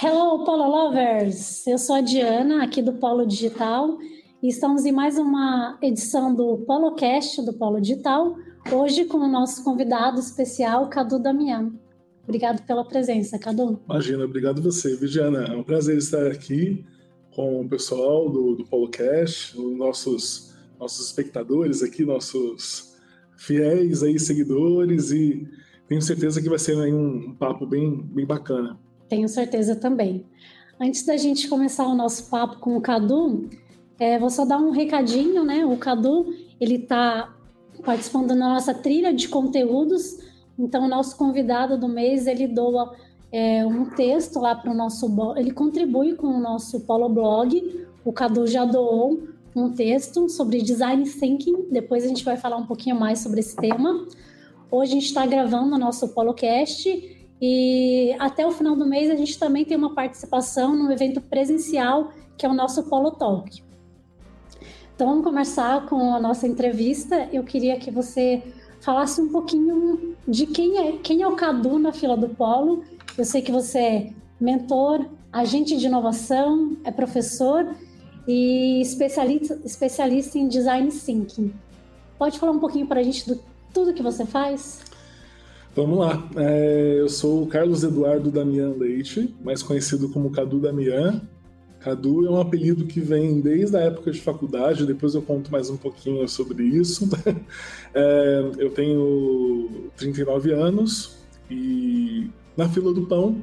Hello, Polo Lovers! Eu sou a Diana, aqui do Polo Digital, e estamos em mais uma edição do PoloCast do Polo Digital, hoje com o nosso convidado especial, Cadu Damião. Obrigado pela presença, Cadu. Imagina, obrigado você, Viviana. É um prazer estar aqui com o pessoal do, do PoloCast, os nossos, nossos espectadores aqui, nossos fiéis aí, seguidores, e tenho certeza que vai ser um, um papo bem, bem bacana. Tenho certeza também. Antes da gente começar o nosso papo com o Cadu, é, vou só dar um recadinho, né? O Cadu, ele está participando da nossa trilha de conteúdos, então o nosso convidado do mês, ele doa é, um texto lá para o nosso... Ele contribui com o nosso Polo Blog, o Cadu já doou um texto sobre design thinking, depois a gente vai falar um pouquinho mais sobre esse tema. Hoje a gente está gravando o nosso PoloCast e até o final do mês a gente também tem uma participação no evento presencial, que é o nosso Polo Talk. Então vamos começar com a nossa entrevista. Eu queria que você falasse um pouquinho de quem é, quem é o Cadu na fila do Polo. Eu sei que você é mentor, agente de inovação, é professor e especialista, especialista em design thinking. Pode falar um pouquinho para a gente do tudo que você faz? Vamos lá. É, eu sou o Carlos Eduardo Damian Leite, mais conhecido como Cadu Damian. Cadu é um apelido que vem desde a época de faculdade, depois eu conto mais um pouquinho sobre isso. É, eu tenho 39 anos e na fila do pão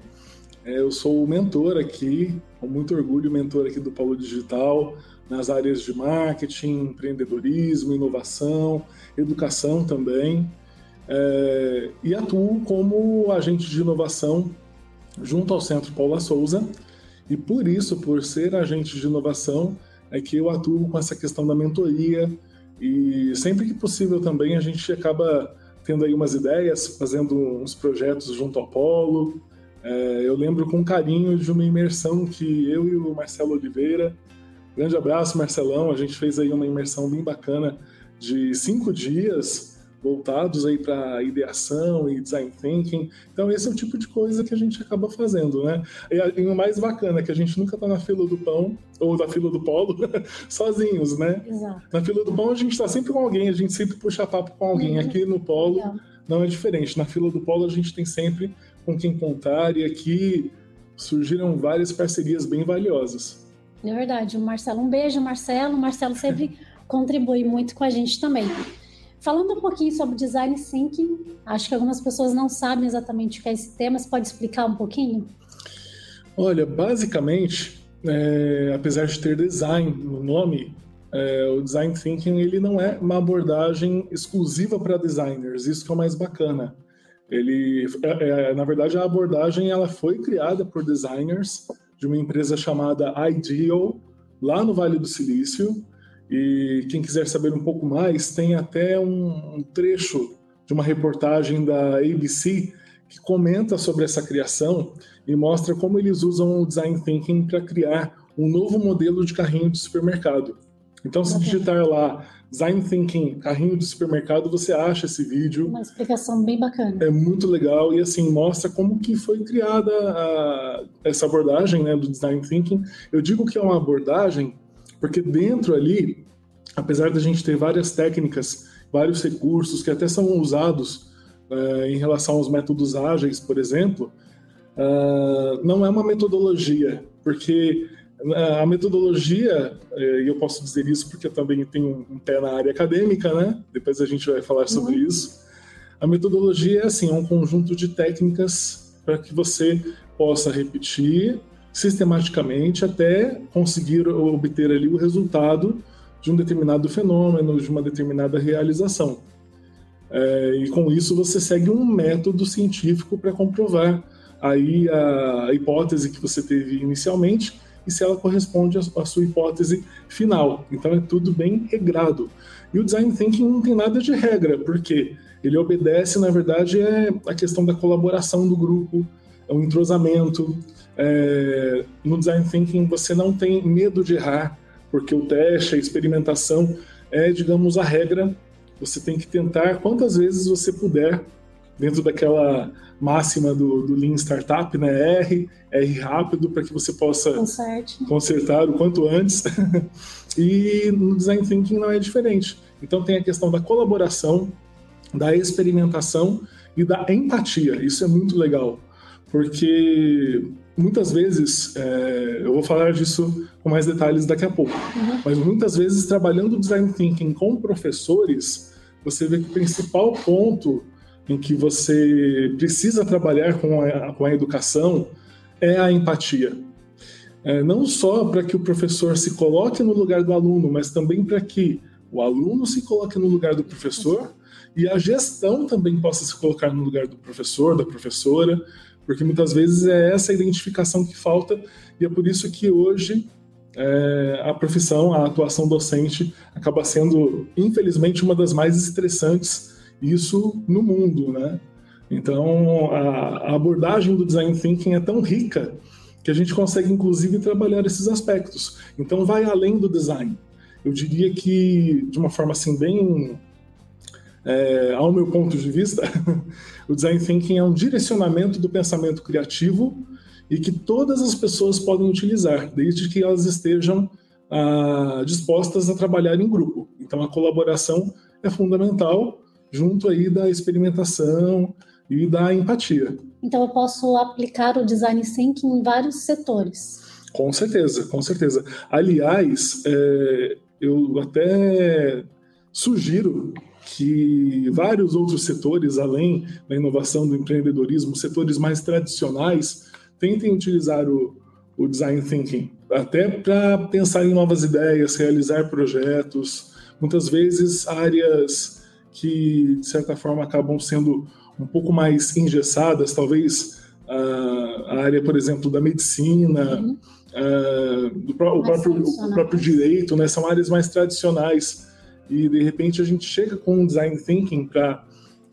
é, eu sou o mentor aqui, com muito orgulho, mentor aqui do Paulo Digital, nas áreas de marketing, empreendedorismo, inovação, educação também é, e atuo como agente de inovação junto ao Centro Paula Souza. E por isso, por ser agente de inovação, é que eu atuo com essa questão da mentoria e sempre que possível também a gente acaba tendo aí umas ideias, fazendo uns projetos junto ao Polo. É, eu lembro com carinho de uma imersão que eu e o Marcelo Oliveira, grande abraço Marcelão, a gente fez aí uma imersão bem bacana de cinco dias voltados aí para ideação e design thinking. Então esse é o tipo de coisa que a gente acaba fazendo, né? E, e o mais bacana é que a gente nunca está na fila do pão ou na fila do polo sozinhos, né? Exato. Na fila do pão a gente está sempre com alguém, a gente sempre puxa papo com alguém. Uhum. Aqui no polo Legal. não é diferente. Na fila do polo a gente tem sempre com quem contar e aqui surgiram várias parcerias bem valiosas. É verdade. O Marcelo, um beijo, Marcelo. O Marcelo sempre contribui muito com a gente também. Falando um pouquinho sobre design thinking, acho que algumas pessoas não sabem exatamente o que é esse tema, você pode explicar um pouquinho? Olha, basicamente, é, apesar de ter design no nome, é, o design thinking ele não é uma abordagem exclusiva para designers. Isso que é o mais bacana. Ele, é, é, na verdade, a abordagem ela foi criada por designers de uma empresa chamada Ideal lá no Vale do Silício. E quem quiser saber um pouco mais, tem até um, trecho de uma reportagem da ABC que comenta sobre essa criação e mostra como eles usam o design thinking para criar um novo modelo de carrinho de supermercado. Então, se digitar lá design thinking carrinho de supermercado, você acha esse vídeo. Uma explicação bem bacana. É muito legal e assim mostra como que foi criada a, essa abordagem né, do design thinking. Eu digo que é uma abordagem porque dentro ali, apesar da gente ter várias técnicas, vários recursos que até são usados uh, em relação aos métodos ágeis, por exemplo, uh, não é uma metodologia, porque eh, a metodologia, e eu posso dizer isso porque eu também tenho um pé na área acadêmica, né? Depois a gente vai falar sobre uhum. isso. A metodologia é assim, é um conjunto de técnicas para que você possa repetir sistematicamente até conseguir obter ali o resultado de um determinado fenômeno, de uma determinada realização. É, e com isso você segue um método científico para comprovar aí a hipótese que você teve inicialmente e se ela corresponde à sua hipótese final. Então é tudo bem regrado. E o design thinking não tem nada de regra, porque ele obedece, na verdade, é a questão da colaboração do grupo, o entrosamento. É, no design thinking você não tem medo de errar, porque o teste, a experimentação é, digamos, a regra. Você tem que tentar quantas vezes você puder, dentro daquela máxima do, do Lean Startup, né? R, R rápido, para que você possa Conserte. consertar o quanto antes. e no Design Thinking não é diferente. Então tem a questão da colaboração, da experimentação e da empatia. Isso é muito legal, porque muitas vezes, é, eu vou falar disso com mais detalhes daqui a pouco, uhum. mas muitas vezes trabalhando design thinking com professores, você vê que o principal ponto em que você precisa trabalhar com a, com a educação é a empatia. É, não só para que o professor se coloque no lugar do aluno, mas também para que o aluno se coloque no lugar do professor e a gestão também possa se colocar no lugar do professor, da professora, porque muitas vezes é essa identificação que falta e é por isso que hoje é, a profissão, a atuação docente acaba sendo, infelizmente, uma das mais estressantes, isso no mundo, né? Então, a, a abordagem do design thinking é tão rica que a gente consegue, inclusive, trabalhar esses aspectos. Então, vai além do design. Eu diria que, de uma forma assim, bem é, ao meu ponto de vista, o design thinking é um direcionamento do pensamento criativo e que todas as pessoas podem utilizar, desde que elas estejam ah, dispostas a trabalhar em grupo. Então, a colaboração é fundamental, junto aí da experimentação e da empatia. Então, eu posso aplicar o design thinking em vários setores. Com certeza, com certeza. Aliás, é, eu até sugiro que vários outros setores, além da inovação do empreendedorismo, setores mais tradicionais, tentem utilizar o, o design thinking, até para pensar em novas ideias, realizar projetos, muitas vezes áreas que, de certa forma, acabam sendo um pouco mais engessadas, talvez a área, por exemplo, da medicina, uhum. do, o, próprio, o próprio direito, né? são áreas mais tradicionais e de repente a gente chega com um design thinking para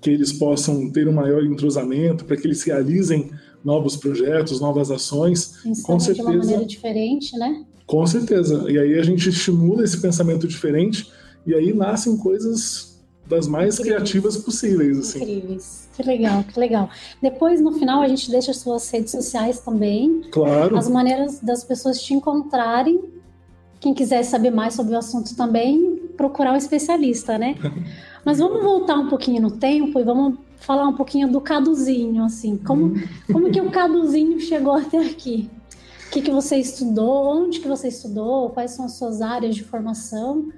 que eles possam ter um maior entrosamento, para que eles realizem novos projetos, novas ações, Pensando com certeza. De uma maneira diferente, né? Com certeza. E aí a gente estimula esse pensamento diferente e aí nascem coisas das mais Incríveis. criativas possíveis, assim. Incríveis. Que legal, que legal. Depois, no final, a gente deixa as suas redes sociais também. Claro. As maneiras das pessoas te encontrarem. Quem quiser saber mais sobre o assunto também, procurar um especialista, né? Mas vamos voltar um pouquinho no tempo e vamos falar um pouquinho do Caduzinho, assim. Como, como que o Caduzinho chegou até aqui? O que, que você estudou? Onde que você estudou? Quais são as suas áreas de formação?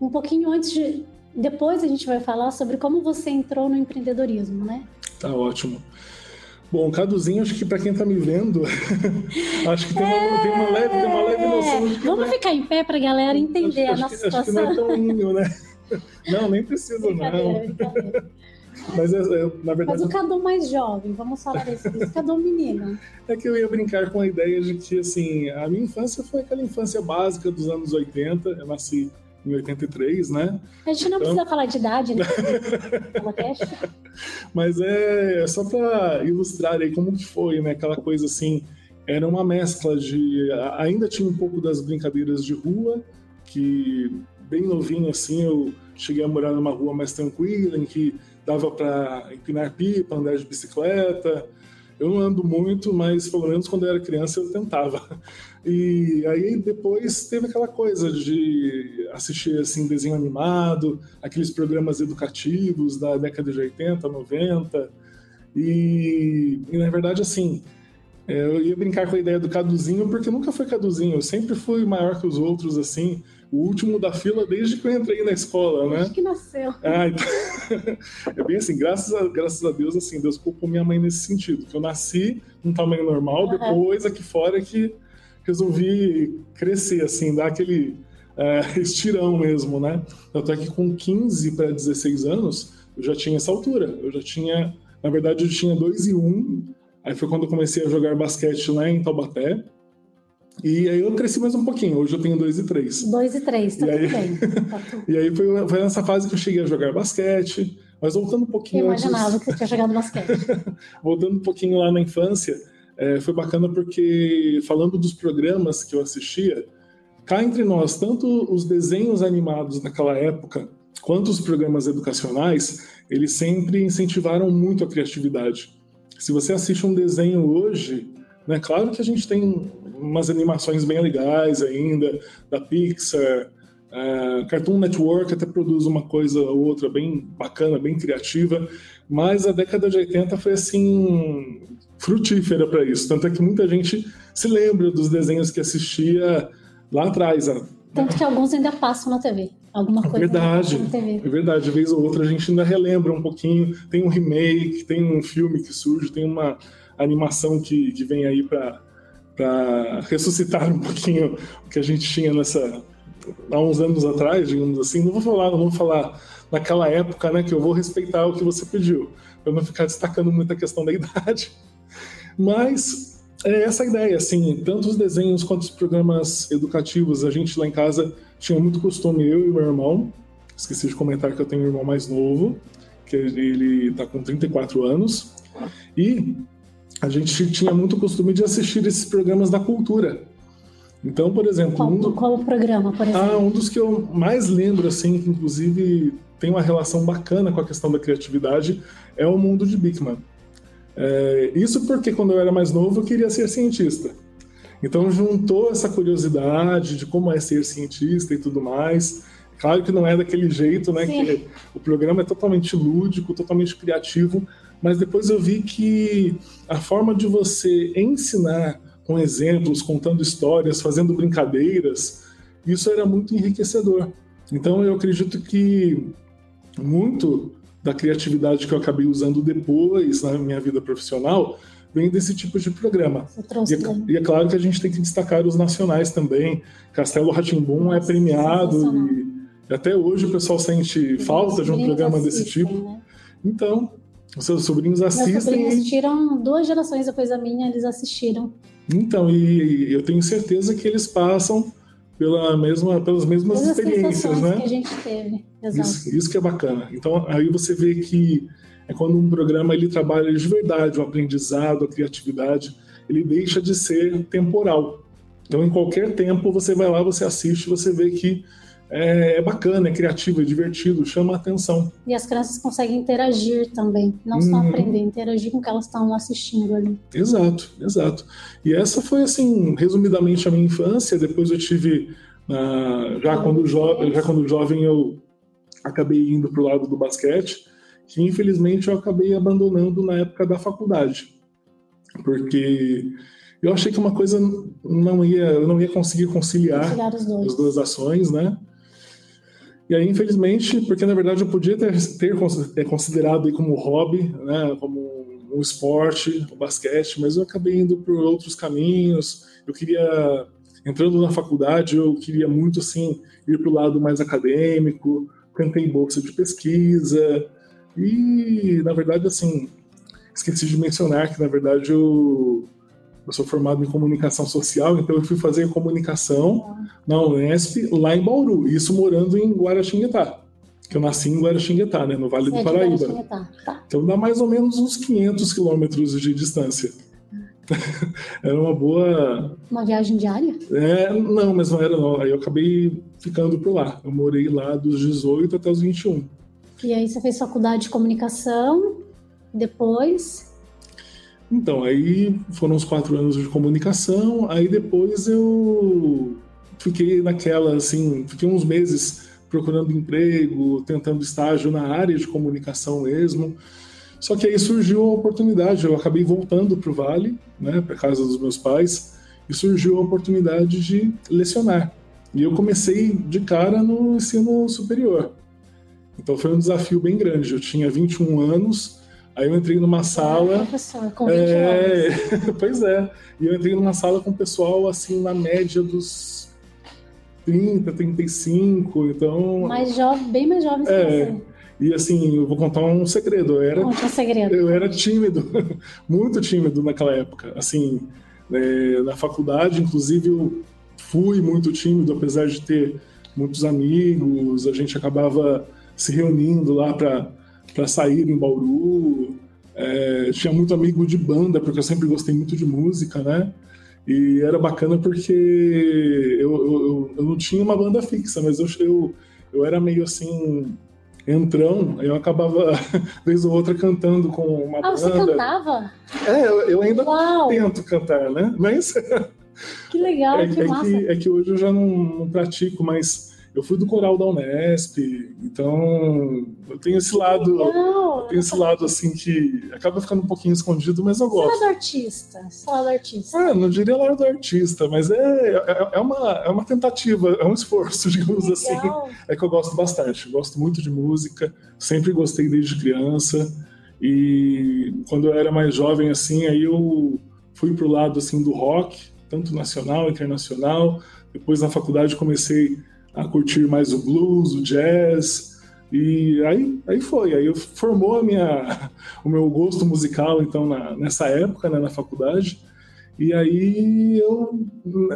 Um pouquinho antes de... Depois a gente vai falar sobre como você entrou no empreendedorismo, né? Tá ótimo. Bom, Caduzinho, acho que para quem está me vendo, acho que tem, uma, é... tem, uma, leve, tem uma leve noção de que Vamos é... ficar em pé para a galera entender acho, a nossa acho situação. Acho que não é tão lindo, né? Não, nem precisa, não. Mas, é, é, na verdade. Mas o Cadu mais jovem, vamos falar desse, desse Cadu menino. É que eu ia brincar com a ideia de que, assim, a minha infância foi aquela infância básica dos anos 80. Eu nasci em 83, né? A gente não então... precisa falar de idade, né? Mas é, é só para ilustrar aí como que foi, né? Aquela coisa assim, era uma mescla de... Ainda tinha um pouco das brincadeiras de rua, que bem novinho assim, eu cheguei a morar numa rua mais tranquila, em que dava para empinar pipa, andar de bicicleta, eu não ando muito, mas pelo menos quando eu era criança eu tentava. E aí depois teve aquela coisa de assistir assim desenho animado, aqueles programas educativos da década de 80, 90. E, e na verdade assim, é, eu ia brincar com a ideia do caduzinho porque nunca foi caduzinho, eu sempre fui maior que os outros assim o último da fila desde que eu entrei na escola, né? Desde que nasceu. Ah, então... é bem assim, graças a, graças a Deus, assim, Deus culpou minha mãe nesse sentido, que eu nasci num tamanho normal, uhum. depois aqui fora que resolvi crescer, assim, dar aquele é, estirão mesmo, né? Tanto é que com 15 para 16 anos, eu já tinha essa altura, eu já tinha, na verdade, eu tinha 2 e 1, um, aí foi quando eu comecei a jogar basquete lá em Taubaté, e aí eu cresci mais um pouquinho, hoje eu tenho 2 e 3. 2 e 3, tá e aí, bem. Tá e aí foi, foi, nessa fase que eu cheguei a jogar basquete, mas voltando um pouquinho. Eu imaginava antes... que você tinha jogado basquete. voltando um pouquinho lá na infância, é, foi bacana porque, falando dos programas que eu assistia, cá entre nós, tanto os desenhos animados naquela época, quanto os programas educacionais, eles sempre incentivaram muito a criatividade. Se você assiste um desenho hoje, né, claro que a gente tem umas animações bem legais ainda, da Pixar, uh, Cartoon Network até produz uma coisa ou outra bem bacana, bem criativa, mas a década de 80 foi assim frutífera para isso. Tanto é que muita gente se lembra dos desenhos que assistia lá atrás. Tanto que alguns ainda passam na TV. Alguma é coisa verdade, na TV. É verdade, de vez ou outra a gente ainda relembra um pouquinho. Tem um remake, tem um filme que surge, tem uma animação que, que vem aí para ressuscitar um pouquinho o que a gente tinha nessa há uns anos atrás, digamos assim. Não vou falar, não vou falar naquela época, né, que eu vou respeitar o que você pediu, para não ficar destacando muito a questão da idade. Mas é essa ideia, assim, tanto os desenhos quanto os programas educativos, a gente lá em casa tinha muito costume, eu e meu irmão, esqueci de comentar que eu tenho um irmão mais novo, que ele está com 34 anos, e a gente tinha muito costume de assistir esses programas da cultura. Então, por exemplo. Qual, um qual o programa, por exemplo? Ah, um dos que eu mais lembro, assim, que inclusive tem uma relação bacana com a questão da criatividade, é o mundo de Bigman. É, isso porque quando eu era mais novo eu queria ser cientista. Então juntou essa curiosidade de como é ser cientista e tudo mais. Claro que não é daquele jeito, né? Sim. Que o programa é totalmente lúdico, totalmente criativo, mas depois eu vi que a forma de você ensinar com exemplos, contando histórias, fazendo brincadeiras, isso era muito enriquecedor. Então eu acredito que muito da criatividade que eu acabei usando depois na minha vida profissional vem desse tipo de programa. E é, e é, claro que a gente tem que destacar os nacionais também. Castelo Ratimbum é premiado e até hoje o pessoal sente falta de um programa desse tipo. Né? Então, os seus sobrinhos assistem. Meus sobrinhos assistiram duas gerações depois da minha, eles assistiram. Então, e eu tenho certeza que eles passam pela mesma, pelas mesmas Todas experiências, né? que a gente teve. Exato. Isso, isso que é bacana. Então, aí você vê que é quando um programa ele trabalha de verdade o aprendizado, a criatividade, ele deixa de ser temporal. Então, em qualquer tempo, você vai lá, você assiste, você vê que é, é, bacana, é criativo, é divertido, chama a atenção. E as crianças conseguem interagir também, não só uhum. aprender, interagir com o que elas estão assistindo ali. Exato, exato. E essa foi, assim, resumidamente a minha infância. Depois eu tive, uh, já, quando jovem, já quando jovem, eu acabei indo para o lado do basquete, que infelizmente eu acabei abandonando na época da faculdade. Porque eu achei que uma coisa não ia, eu não ia conseguir conciliar, conciliar as duas ações, né? E aí, infelizmente, porque na verdade eu podia ter, ter considerado como hobby, né, como um esporte, o basquete, mas eu acabei indo por outros caminhos. Eu queria, entrando na faculdade, eu queria muito assim ir para o lado mais acadêmico. Cantei bolsa de pesquisa e, na verdade, assim, esqueci de mencionar que na verdade eu eu sou formado em comunicação social, então eu fui fazer comunicação na Unesp, lá em Bauru, isso morando em Guaratinguetá. Que eu nasci em Guaratinguetá, né, no Vale do Paraíba. Tá. Então dá mais ou menos uns 500 quilômetros de distância. era uma boa. Uma viagem diária? É, não, mas não era não. Aí eu acabei ficando por lá. Eu morei lá dos 18 até os 21. E aí você fez faculdade de comunicação, depois então, aí foram os quatro anos de comunicação, aí depois eu fiquei naquela, assim, fiquei uns meses procurando emprego, tentando estágio na área de comunicação mesmo. Só que aí surgiu a oportunidade, eu acabei voltando para o Vale, né, para casa dos meus pais, e surgiu a oportunidade de lecionar. E eu comecei de cara no ensino superior. Então foi um desafio bem grande. Eu tinha 21 anos, Aí eu entrei numa sala. professor, com 20 é... pois é. E eu entrei numa sala com o pessoal assim na média dos 30, 35, então. Mais jovem, bem mais jovem que é. você. E assim, eu vou contar um segredo. Eu era, Conte um segredo. Eu era tímido, muito tímido naquela época. Assim, é, na faculdade, inclusive, eu fui muito tímido, apesar de ter muitos amigos. A gente acabava se reunindo lá para para sair em Bauru. É, tinha muito amigo de banda, porque eu sempre gostei muito de música, né? E era bacana porque eu, eu, eu não tinha uma banda fixa, mas eu, eu, eu era meio assim, entrão, eu acabava, vez ou outra, cantando com uma ah, banda. você cantava? É, eu, eu ainda Uau. tento cantar, né? Mas. Que legal, é, que é massa. Que, é que hoje eu já não, não pratico, mas eu fui do coral da Unesp, então eu tenho esse lado, Legal. tenho esse lado assim que acaba ficando um pouquinho escondido, mas eu lado gosto. artista, esse lado artista. Ah, não diria lado artista, mas é, é, é uma, é uma tentativa, é um esforço, digamos assim. Legal. É que eu gosto bastante, eu gosto muito de música, sempre gostei desde criança. E quando eu era mais jovem, assim, aí eu fui pro lado assim do rock, tanto nacional, internacional. Depois na faculdade comecei a curtir mais o blues, o jazz. E aí, aí foi, aí formou a minha, o meu gosto musical então na, nessa época, né, na faculdade. E aí eu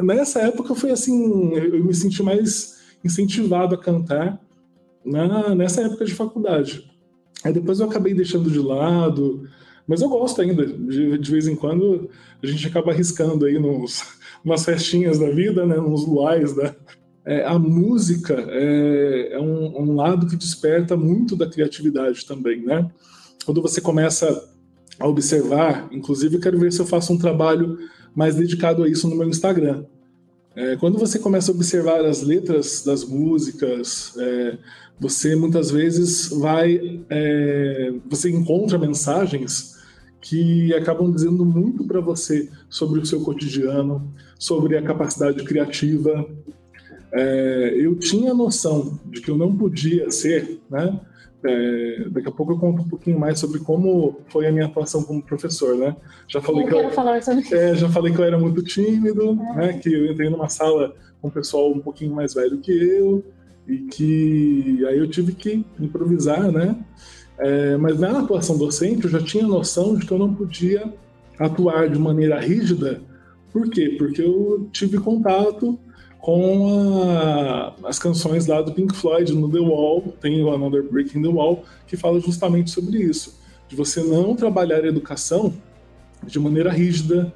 nessa época foi assim, eu me senti mais incentivado a cantar na, nessa época de faculdade. Aí depois eu acabei deixando de lado, mas eu gosto ainda. De, de vez em quando a gente acaba arriscando aí nos umas festinhas da vida, né, nos luais da é, a música é, é um, um, lado que desperta muito da criatividade também, né? Quando você começa a observar, inclusive quero ver se eu faço um trabalho mais dedicado a isso no meu Instagram. É, quando você começa a observar as letras das músicas, é, você muitas vezes vai, é, você encontra mensagens que acabam dizendo muito para você sobre o seu cotidiano, sobre a capacidade criativa, é, eu tinha noção de que eu não podia ser, né? É, daqui a pouco eu conto um pouquinho mais sobre como foi a minha atuação como professor, né? Já falei eu que eu, falar sobre é, já falei que eu era muito tímido, né? Que eu entrei numa sala com um pessoal um pouquinho mais velho que eu e que aí eu tive que improvisar, né? É, mas na atuação docente eu já tinha noção de que eu não podia atuar de maneira rígida. Por quê? Porque eu tive contato com a, as canções lá do Pink Floyd no The Wall, tem o Another Brick in the Wall, que fala justamente sobre isso, de você não trabalhar a educação de maneira rígida,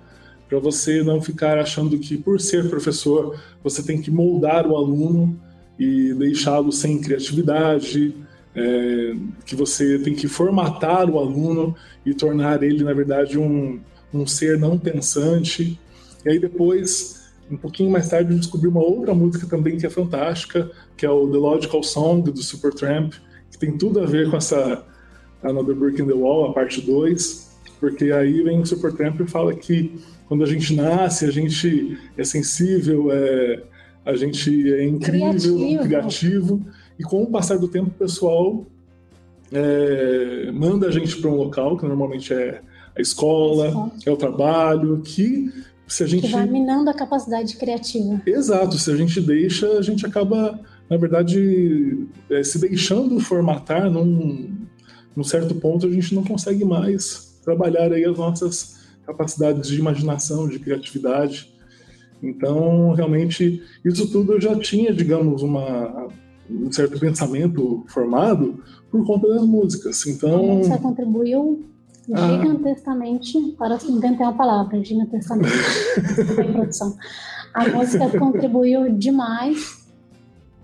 para você não ficar achando que por ser professor você tem que moldar o aluno e deixá-lo sem criatividade, é, que você tem que formatar o aluno e tornar ele, na verdade, um, um ser não pensante. E aí depois um pouquinho mais tarde eu descobri uma outra música também que é fantástica, que é o The Logical Song do Supertramp, que tem tudo a ver com essa Another Brick in the Wall, a parte 2, porque aí vem o Supertramp e fala que quando a gente nasce, a gente é sensível, é, a gente é incrível, Criativo. criativo, e com o passar do tempo o pessoal é, manda a gente para um local, que normalmente é a escola, Escola. é o trabalho, que se a gente Que vai minando a capacidade criativa. Exato, se a gente deixa, a gente acaba, na verdade, é, se deixando formatar num, num certo ponto, a gente não consegue mais trabalhar aí as nossas capacidades de imaginação, de criatividade. Então, realmente, isso tudo eu já tinha, digamos, uma, um certo pensamento formado por conta das músicas. Então, Você contribuiu. Gigantescamente para inventei uma palavra, gigantescamente. Em produção. A música contribuiu demais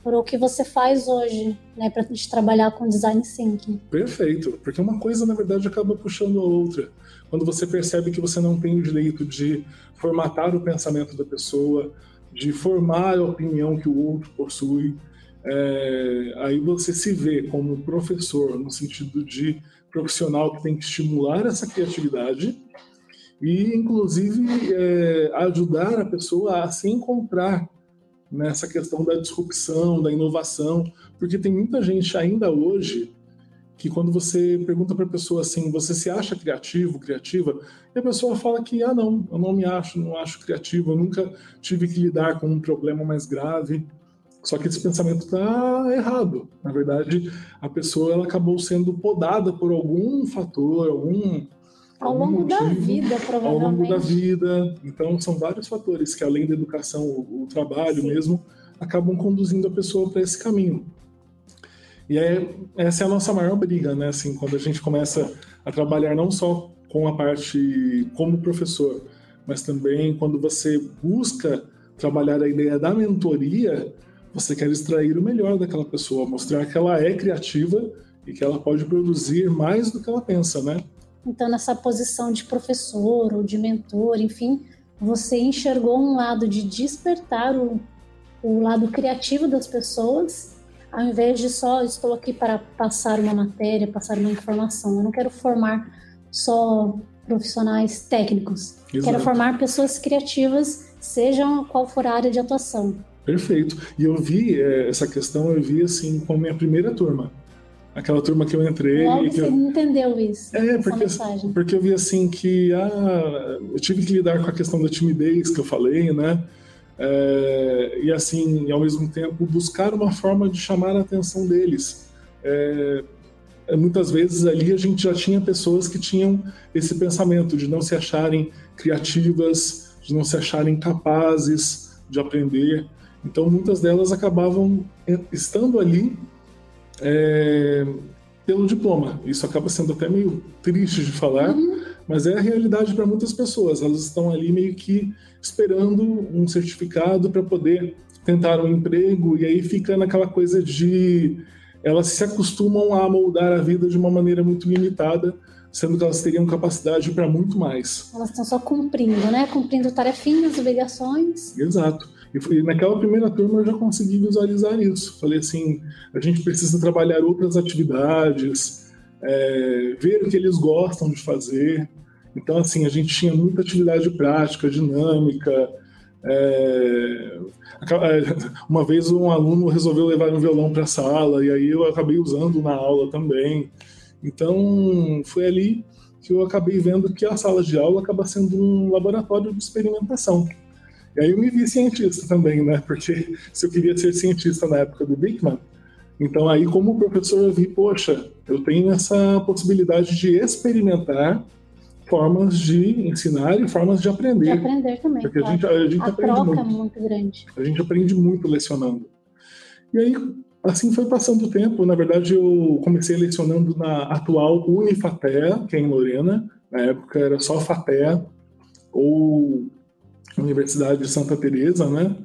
para o que você faz hoje, né, para gente trabalhar com design thinking. Perfeito, porque uma coisa na verdade acaba puxando a outra. Quando você percebe que você não tem o direito de formatar o pensamento da pessoa, de formar a opinião que o outro possui, é, aí você se vê como professor, no sentido de profissional que tem que estimular essa criatividade e, inclusive, é, ajudar a pessoa a se encontrar nessa questão da disrupção, da inovação, porque tem muita gente ainda hoje que quando você pergunta para a pessoa assim, você se acha criativo, criativa, e a pessoa fala que ah não, eu não me acho, não acho criativo, eu nunca tive que lidar com um problema mais grave. Só que esse pensamento está errado. Na verdade, a pessoa ela acabou sendo podada por algum fator, algum Ao longo da motivo, vida, ao longo da provavelmente. vida. Então, são vários fatores que, além da educação, o, o trabalho Sim. mesmo, acabam conduzindo a pessoa para esse caminho. E é, essa é a nossa maior briga, né? Assim, quando a gente começa a trabalhar não só com a parte como professor, mas também quando você busca trabalhar a ideia da mentoria, você quer extrair o melhor daquela pessoa, mostrar que ela é criativa e que ela pode produzir mais do que ela pensa, né? Então, nessa posição de professor ou de mentor, enfim, você enxergou um lado de despertar o, o lado criativo das pessoas, ao invés de só estou aqui para passar uma matéria, passar uma informação. Eu não quero formar só profissionais técnicos. Exato. Quero formar pessoas criativas, sejam qual for a área de atuação. Perfeito. E eu vi é, essa questão, eu vi assim com a minha primeira turma. Aquela turma que eu entrei. Logo você eu... entendeu isso. É, porque, mensagem. porque eu vi assim que ah, eu tive que lidar com a questão da timidez que eu falei, né? É, e assim, ao mesmo tempo, buscar uma forma de chamar a atenção deles. É, muitas vezes ali a gente já tinha pessoas que tinham esse pensamento de não se acharem criativas, de não se acharem capazes de aprender. Então muitas delas acabavam estando ali é, pelo diploma. Isso acaba sendo até meio triste de falar, uhum. mas é a realidade para muitas pessoas. Elas estão ali meio que esperando um certificado para poder tentar um emprego e aí fica naquela coisa de elas se acostumam a moldar a vida de uma maneira muito limitada, sendo que elas teriam capacidade para muito mais. Elas estão só cumprindo, né? Cumprindo tarefinhas, obrigações. Exato. E naquela primeira turma eu já consegui visualizar isso. Falei assim, a gente precisa trabalhar outras atividades, é, ver o que eles gostam de fazer. Então, assim, a gente tinha muita atividade prática, dinâmica, é, uma vez um aluno resolveu levar um violão para a sala e aí eu acabei usando na aula também. Então foi ali que eu acabei vendo que a sala de aula acaba sendo um laboratório de experimentação. E aí eu me vi cientista também, né? Porque se eu queria ser cientista na época do Bickman, então aí como professor eu vi, poxa, eu tenho essa possibilidade de experimentar formas de ensinar e formas de aprender. De aprender também. Porque claro. a gente, a gente a aprende troca muito. é muito grande. A gente aprende muito lecionando. E aí, assim foi passando o tempo. Na verdade, eu comecei lecionando na atual Unifatea, que é em Lorena. Na época era só Fatea, ou Universidade de Santa Teresa, né?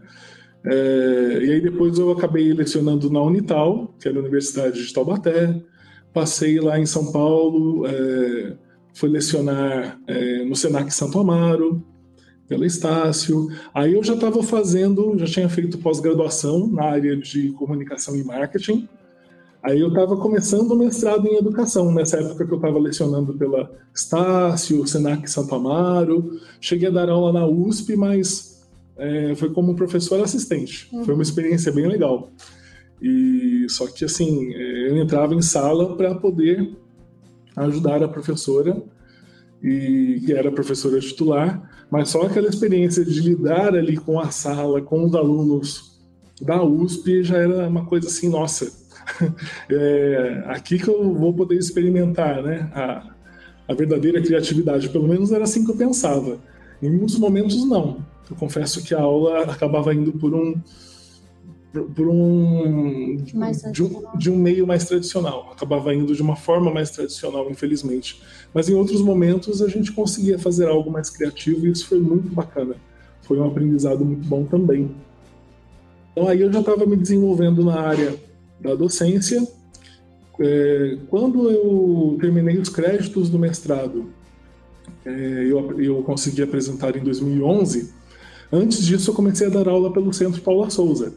É, e aí depois eu acabei lecionando na Unital, que era a Universidade de Taubaté. Passei lá em São Paulo, é, foi lecionar é, no Senac Santo Amaro, pela Estácio. Aí eu já estava fazendo, já tinha feito pós-graduação na área de comunicação e marketing. Aí eu estava começando o mestrado em educação, nessa época que eu estava lecionando pela Estácio, Senac Santo Amaro. Cheguei a dar aula na USP, mas é, foi como professor assistente. Uhum. Foi uma experiência bem legal. E só que assim, é, eu entrava em sala para poder ajudar a professora, e que era professora titular, mas só aquela experiência de lidar ali com a sala, com os alunos da USP, já era uma coisa assim, nossa, é aqui que eu vou poder experimentar né, a, a verdadeira criatividade, pelo menos era assim que eu pensava. Em muitos momentos, não. Eu confesso que a aula acabava indo por um por um de, um de, um meio mais tradicional. Acabava indo de uma forma mais tradicional, infelizmente. Mas em outros momentos a gente conseguia fazer algo mais criativo e isso foi muito bacana. Foi um aprendizado muito bom também. Então aí eu já estava me desenvolvendo na área da docência. É, quando eu terminei os créditos do mestrado, é, eu, eu consegui apresentar em 2011. Antes disso, eu comecei a dar aula pelo Centro Paula Souza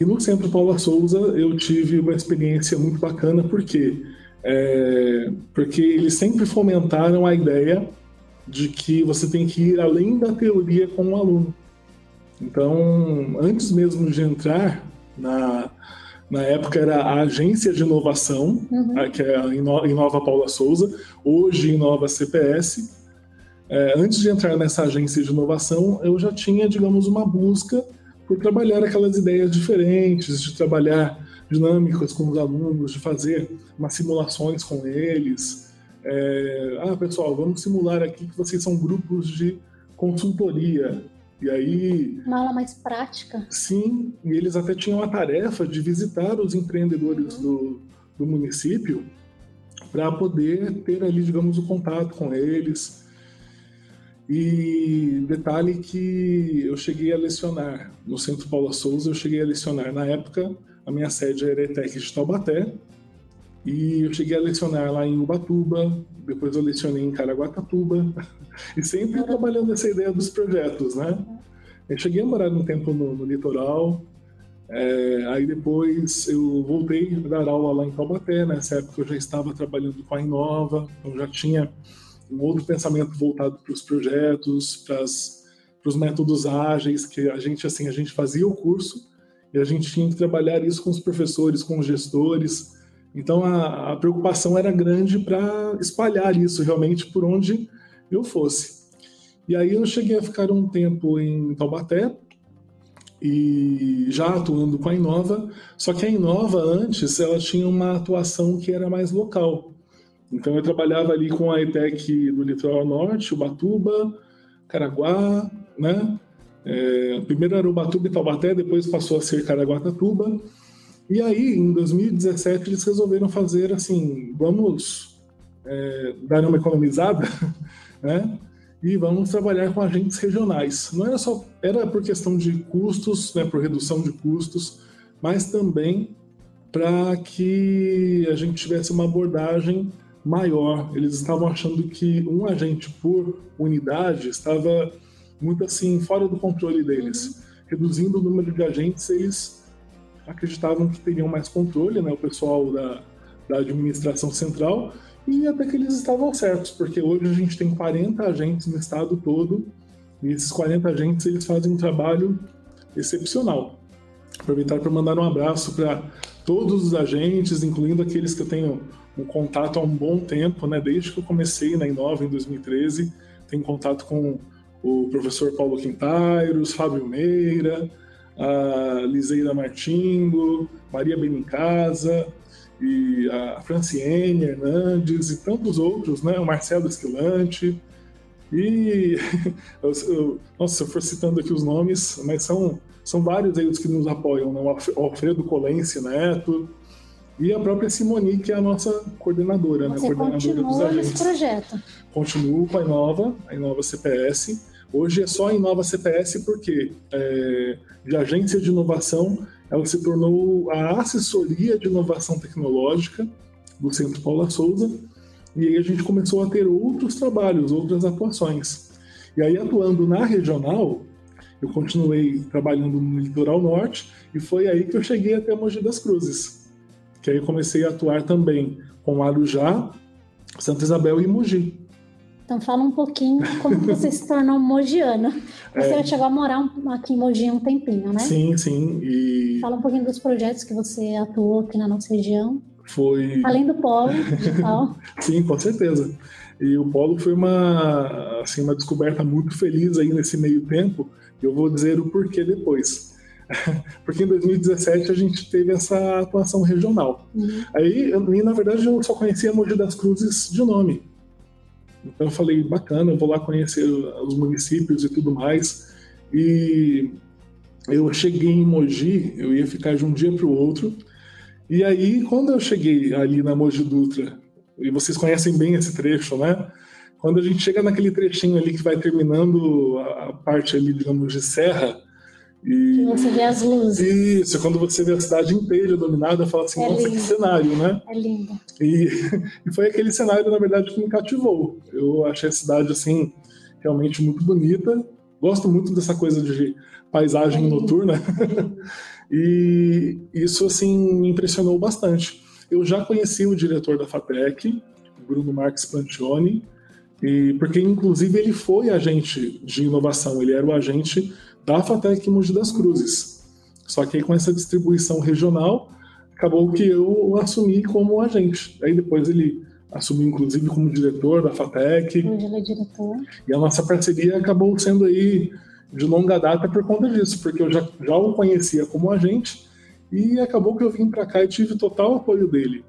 e no Centro Paula Souza eu tive uma experiência muito bacana, porque é, porque eles sempre fomentaram a ideia de que você tem que ir além da teoria com o aluno. Então, antes mesmo de entrar na, na época era a agência de inovação, uhum. que é a Inova Paula Souza, hoje Inova CPS. É, antes de entrar nessa agência de inovação, eu já tinha, digamos, uma busca por trabalhar aquelas ideias diferentes, de trabalhar dinâmicas com os alunos, de fazer umas simulações com eles. É, ah, pessoal, vamos simular aqui que vocês são grupos de consultoria. E aí. Uma aula mais prática. Sim, e eles até tinham a tarefa de visitar os empreendedores do, do município para poder ter ali, digamos, o contato com eles. E detalhe que eu cheguei a lecionar no Centro Paula Souza, eu cheguei a lecionar na época, a minha sede era ETEC de Taubaté, e eu cheguei a lecionar lá em Ubatuba, depois eu lecionei em Caraguatatuba, e sempre trabalhando essa ideia dos projetos, né? Eu cheguei a morar um tempo no, no litoral, é, aí depois eu voltei a dar aula lá em Taubaté, nessa época eu já estava trabalhando com a Inova, então já tinha um outro pensamento voltado para os projetos, para os métodos ágeis, que a gente assim a gente fazia o curso e a gente tinha que trabalhar isso com os professores, com os gestores. Então a, a preocupação era grande para espalhar isso realmente por onde eu fosse. E aí eu cheguei a ficar um tempo em Taubaté, e já atuando com a Inova, só que a Inova antes ela tinha uma atuação que era mais local. Então eu trabalhava ali com a ETEC do Litoral Norte, Ubatuba, Caraguá, né? É, primeiro era Ubatuba e Taubaté, depois passou a ser Caraguatatuba. E aí, em 2017, eles resolveram fazer assim, vamos é, dar uma economizada, né? e vamos trabalhar com agentes regionais. Não era só era por questão de custos, né, por redução de custos, mas também para que a gente tivesse uma abordagem maior. Eles estavam achando que um agente por unidade estava muito assim fora do controle deles. Uhum. Reduzindo o número de agentes, eles acreditavam que teriam mais controle, né, o pessoal da, da administração central, e até que eles estavam certos, porque hoje a gente tem 40 agentes no estado todo, e esses 40 agentes eles fazem um trabalho excepcional. Aproveitar para mandar um abraço para todos os agentes, incluindo aqueles que eu tenho um contato há um bom tempo, né? Desde que eu comecei na Inova em 2013, tenho contato com o professor Paulo Quintairos, Fábio Meira, a Liseira Martingo, Maria Benincasa, e a Franciene Hernandes e tantos outros, né? O Marcelo Esquilante. E, nossa, se eu for citando aqui os nomes, mas são, são vários aí os que nos apoiam, né? O Alfredo Colense Neto e a própria Simoni, que é a nossa coordenadora, Você né? Coordenadora dos agentes. Nesse projeto. Continuo com a Inova, a Inova CPS. Hoje é só a Inova CPS porque é, de agência de inovação ela se tornou a assessoria de inovação tecnológica do Centro Paula Souza, e aí a gente começou a ter outros trabalhos, outras atuações. E aí, atuando na regional, eu continuei trabalhando no litoral norte, e foi aí que eu cheguei até Mogi das Cruzes, que aí comecei a atuar também com Arujá, Santa Isabel e Mogi. Então fala um pouquinho como você se tornou mogiano. Você é. chegou a morar aqui em Mogi um tempinho, né? Sim, sim. E... Fala um pouquinho dos projetos que você atuou aqui na nossa região. Foi. Além do polo digital. sim, com certeza. E o polo foi uma, assim, uma descoberta muito feliz aí nesse meio tempo. Eu vou dizer o porquê depois. Porque em 2017 a gente teve essa atuação regional. Uhum. Aí, e, na verdade, eu só conhecia Mogi das Cruzes de nome. Então eu falei, bacana, eu vou lá conhecer os municípios e tudo mais. E eu cheguei em Mogi, eu ia ficar de um dia para o outro. E aí, quando eu cheguei ali na Mogi Dutra, e vocês conhecem bem esse trecho, né? Quando a gente chega naquele trechinho ali que vai terminando a parte ali, digamos, de serra, e você vê as luzes. Isso, quando você vê a cidade inteira dominada, fala assim, é nossa, lindo. que cenário, né? É lindo. E, e foi aquele cenário, na verdade, que me cativou. Eu achei a cidade, assim, realmente muito bonita. Gosto muito dessa coisa de paisagem é noturna. e isso, assim, me impressionou bastante. Eu já conheci o diretor da FATEC, Bruno Marques Plantioni, e, porque, inclusive, ele foi agente de inovação, ele era o agente da FATEC Mogi das Cruzes. Só que aí, com essa distribuição regional, acabou que eu assumi como agente. Aí depois ele assumiu, inclusive, como diretor da FATEC. Hoje ele é diretor. E a nossa parceria acabou sendo aí de longa data por conta disso, porque eu já, já o conhecia como agente e acabou que eu vim para cá e tive total apoio dele.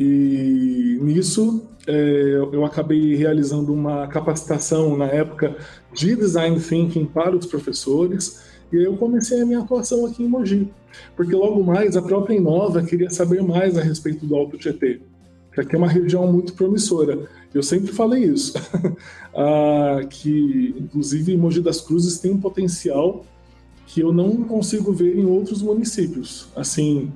E nisso é, eu acabei realizando uma capacitação na época de design thinking para os professores e aí eu comecei a minha atuação aqui em Mogi, porque logo mais a própria Inova queria saber mais a respeito do Alto Tietê, que aqui é uma região muito promissora. Eu sempre falei isso, ah, que inclusive Mogi das Cruzes tem um potencial que eu não consigo ver em outros municípios. Assim,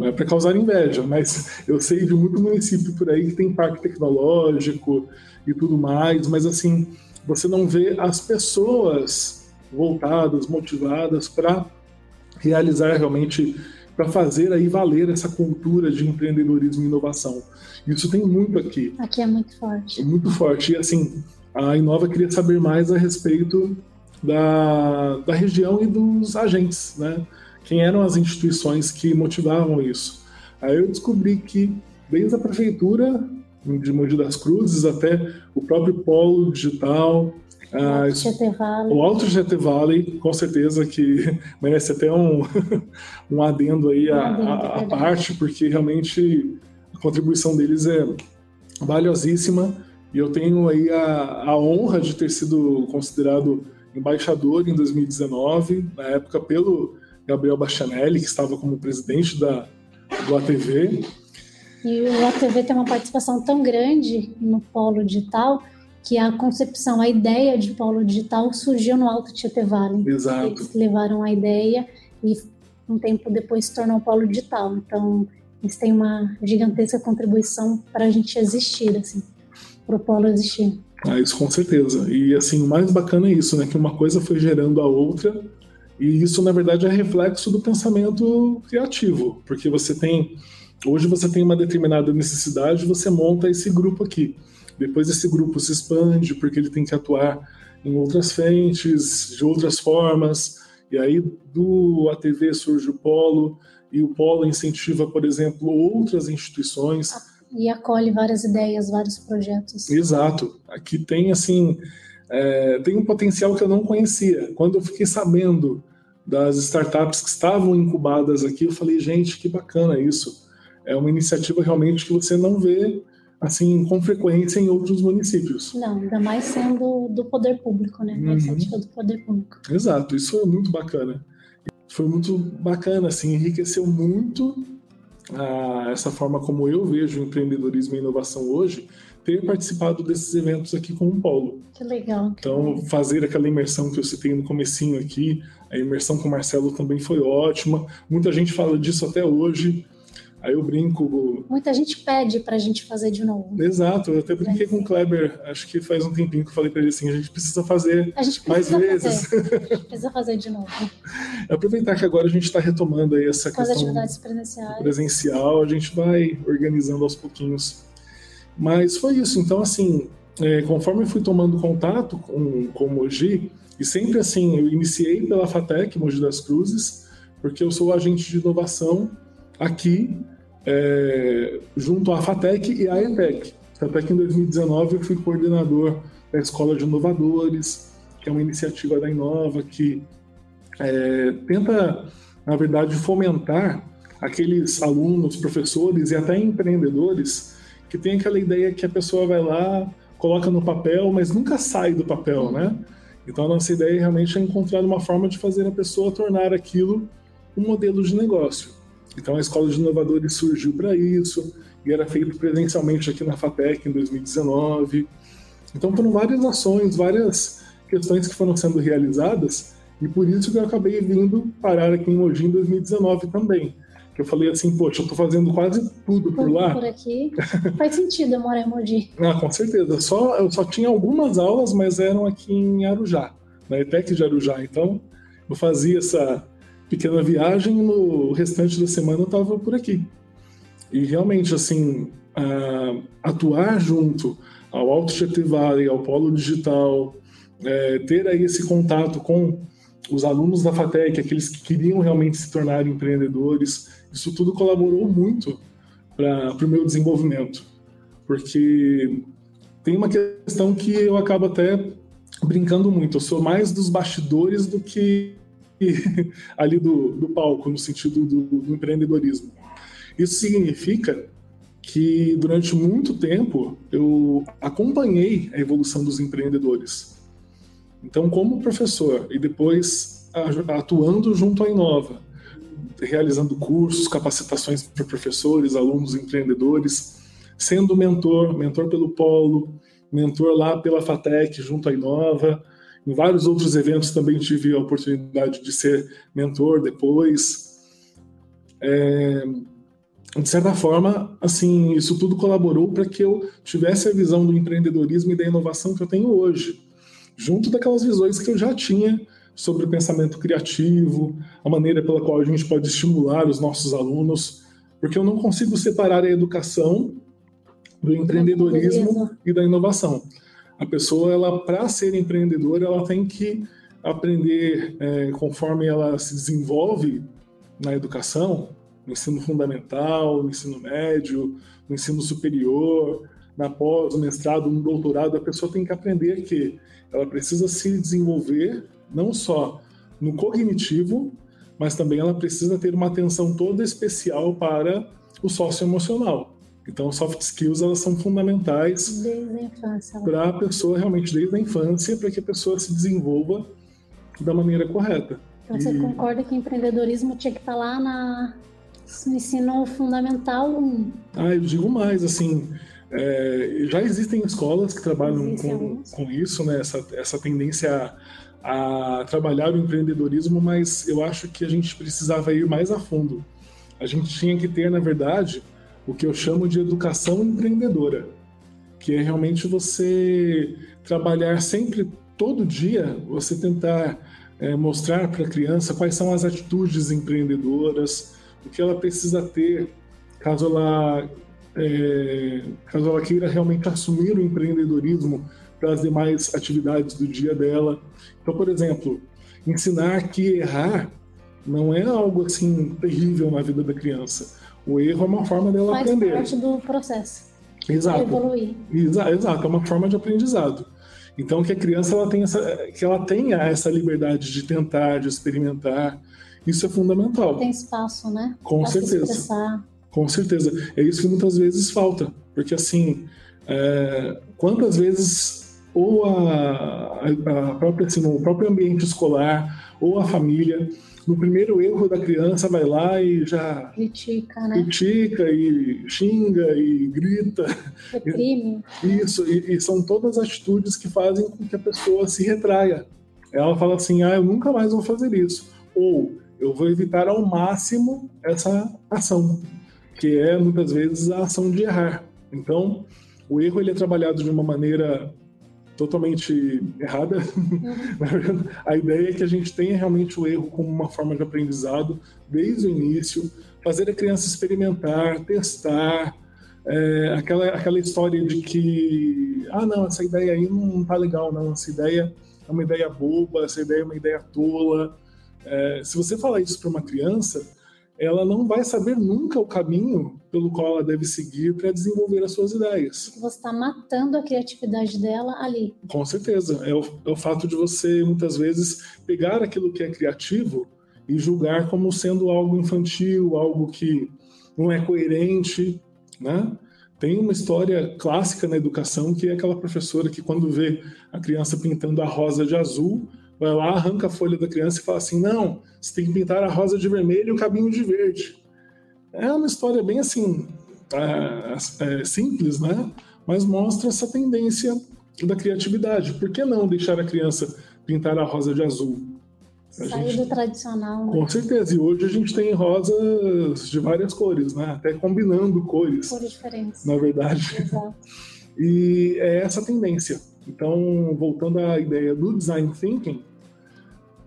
não é para causar inveja, mas eu sei de muito município por aí que tem parque tecnológico e tudo mais, mas assim, você não vê as pessoas voltadas, motivadas para realizar realmente, para fazer aí valer essa cultura de empreendedorismo e inovação. Isso tem muito aqui. Aqui é muito forte. É muito forte. E assim, a Inova queria saber mais a respeito da, da região e dos agentes, né? Quem eram as instituições que motivavam isso? Aí eu descobri que desde a prefeitura de Mogi das Cruzes até o próprio polo digital, o Alto GT Valley, com certeza que merece até um, um adendo aí à, à parte, porque realmente a contribuição deles é valiosíssima e eu tenho aí a, a honra de ter sido considerado embaixador em 2019, na época pelo Gabriel Bastianelli, que estava como presidente da, do ATV. E o ATV tem uma participação tão grande no polo digital que a concepção, a ideia de polo digital surgiu no Alto Tietê Valley. Exato. Eles levaram a ideia e um tempo depois se tornou polo digital. Então, eles têm uma gigantesca contribuição para a gente existir, assim, para o polo existir. Ah, isso com certeza. E assim, o mais bacana é isso, né? Que uma coisa foi gerando a outra, e isso, na verdade, é reflexo do pensamento criativo, porque você tem. Hoje você tem uma determinada necessidade, você monta esse grupo aqui. Depois esse grupo se expande, porque ele tem que atuar em outras frentes, de outras formas. E aí do ATV surge o Polo, e o Polo incentiva, por exemplo, outras instituições. E acolhe várias ideias, vários projetos. Exato. Aqui tem, assim, é, tem um potencial que eu não conhecia. Quando eu fiquei sabendo das startups que estavam incubadas aqui, eu falei, gente, que bacana isso. É uma iniciativa realmente que você não vê assim com frequência em outros municípios. Não, ainda mais sendo do poder público, né? Uhum. Iniciativa do poder público. Exato, isso foi muito bacana. Foi muito bacana, assim, enriqueceu muito ah, essa forma como eu vejo o empreendedorismo e inovação hoje, ter participado desses eventos aqui com o Polo. Que legal. Então, fazer aquela imersão que eu citei no comecinho aqui, a imersão com o Marcelo também foi ótima. Muita gente fala disso até hoje. Aí eu brinco. Muita gente pede pra gente fazer de novo. Exato, eu até brinquei com o Kleber, acho que faz um tempinho que eu falei pra ele assim: a gente precisa fazer gente precisa mais vezes. Fazer. A gente precisa fazer de novo. Aproveitar que agora a gente está retomando aí essa com questão. As atividades presenciais. Presencial, a gente vai organizando aos pouquinhos. Mas foi isso, então assim, é, conforme eu fui tomando contato com, com o Mogi, e sempre assim, eu iniciei pela FATEC, Mogi das Cruzes, porque eu sou agente de inovação aqui, é, junto à FATEC e à. Até que em 2019 eu fui coordenador da Escola de Inovadores, que é uma iniciativa da Inova que é, tenta, na verdade, fomentar aqueles alunos, professores e até empreendedores que tem aquela ideia que a pessoa vai lá, coloca no papel, mas nunca sai do papel, né? Então a nossa ideia realmente é encontrar uma forma de fazer a pessoa tornar aquilo um modelo de negócio. Então a Escola de Inovadores surgiu para isso, e era feito presencialmente aqui na FATEC em 2019. Então foram várias ações, várias questões que foram sendo realizadas, e por isso que eu acabei vindo parar aqui em Mogi em 2019 também. Eu falei assim, poxa, eu tô fazendo quase tudo por lá. Por aqui. Faz sentido eu morar em Mogi. Ah, com certeza. Só, eu só tinha algumas aulas, mas eram aqui em Arujá, na ETEC de Arujá. Então, eu fazia essa pequena viagem e no restante da semana eu estava por aqui. E realmente, assim, uh, atuar junto ao Alto GT Valley, ao Polo Digital, é, ter aí esse contato com os alunos da FATEC, aqueles que queriam realmente se tornar empreendedores, isso tudo colaborou muito para o meu desenvolvimento. Porque tem uma questão que eu acabo até brincando muito, eu sou mais dos bastidores do que ali do, do palco, no sentido do, do empreendedorismo. Isso significa que durante muito tempo eu acompanhei a evolução dos empreendedores. Então, como professor e depois atuando junto à Inova, realizando cursos, capacitações para professores, alunos, empreendedores, sendo mentor, mentor pelo Polo, mentor lá pela FATEC junto à Inova. Em vários outros eventos também tive a oportunidade de ser mentor depois. É, de certa forma, assim, isso tudo colaborou para que eu tivesse a visão do empreendedorismo e da inovação que eu tenho hoje, junto daquelas visões que eu já tinha sobre o pensamento criativo, a maneira pela qual a gente pode estimular os nossos alunos, porque eu não consigo separar a educação do empreendedorismo e da inovação. A pessoa, ela para ser empreendedora, ela tem que aprender é, conforme ela se desenvolve na educação, no ensino fundamental, no ensino médio, no ensino superior, na pós, no mestrado, no doutorado, a pessoa tem que aprender que ela precisa se desenvolver não só no cognitivo, mas também ela precisa ter uma atenção toda especial para o socioemocional. Então, soft skills elas são fundamentais para a pessoa realmente desde a infância, para que a pessoa se desenvolva da maneira correta. Então, e... você concorda que empreendedorismo tinha que estar lá na, no ensino fundamental 1? Ah, eu digo mais, assim, é, já existem escolas que trabalham com, com, isso, né? Essa, essa tendência a, a trabalhar o empreendedorismo, mas eu acho que a gente precisava ir mais a fundo. A gente tinha que ter, na verdade, o que eu chamo de educação empreendedora, que é realmente você trabalhar sempre, todo dia, você tentar é, mostrar para a criança quais são as atitudes empreendedoras, o que ela precisa ter caso ela, é, caso ela queira realmente assumir o empreendedorismo para as demais atividades do dia dela. Então, por exemplo, ensinar que errar não é algo assim terrível na vida da criança. O erro é uma forma dela Faz aprender. Faz parte do processo. Exato. Evoluir. Exa exato, é uma forma de aprendizado. Então que a criança ela tenha essa, que ela tenha essa liberdade de tentar, de experimentar, isso é fundamental. Tem espaço, né? Com pra certeza. Com certeza. É isso que muitas vezes falta, porque assim, é, quantas vezes ou a, a própria, assim, o próprio ambiente escolar ou a família no primeiro erro da criança vai lá e já critica, né? critica e xinga e grita. Reprime. Isso, e, e, são todas atitudes que fazem com que a pessoa se retraia. Ela fala assim: ah, eu nunca mais vou fazer isso. Ou eu vou evitar ao máximo essa ação, que é muitas vezes a ação de errar. Então, o erro ele é trabalhado de uma maneira totalmente errada. Uhum. a ideia é que a gente tenha realmente o erro como uma forma de aprendizado desde o início, fazer a criança experimentar, testar, é, aquela, aquela história de que, ah, não, essa ideia aí não tá legal, não, essa ideia é uma ideia boba, essa ideia é uma ideia tola. É, se você falar isso para uma criança, ela não vai saber nunca o caminho pelo qual ela deve seguir para desenvolver as suas ideias. Você está matando a criatividade dela ali. Com certeza. É o, é o fato de você, muitas vezes, pegar aquilo que é criativo e julgar como sendo algo infantil, algo que não é coerente, né? Tem uma história clássica na educação que é aquela professora que quando vê a criança pintando a rosa de azul, vai lá, arranca a folha da criança e fala assim: não, você tem que pintar a rosa de vermelho e o cabinho de verde. É uma história bem assim, é, é, simples, né? Mas mostra essa tendência da criatividade. Por que não deixar a criança pintar a rosa de azul? Sair do tradicional. Né? Com certeza. E hoje a gente tem rosas de várias cores, né? Até combinando cores. Cores diferentes. Na verdade. Exato. E é essa tendência. Então, voltando à ideia do design thinking,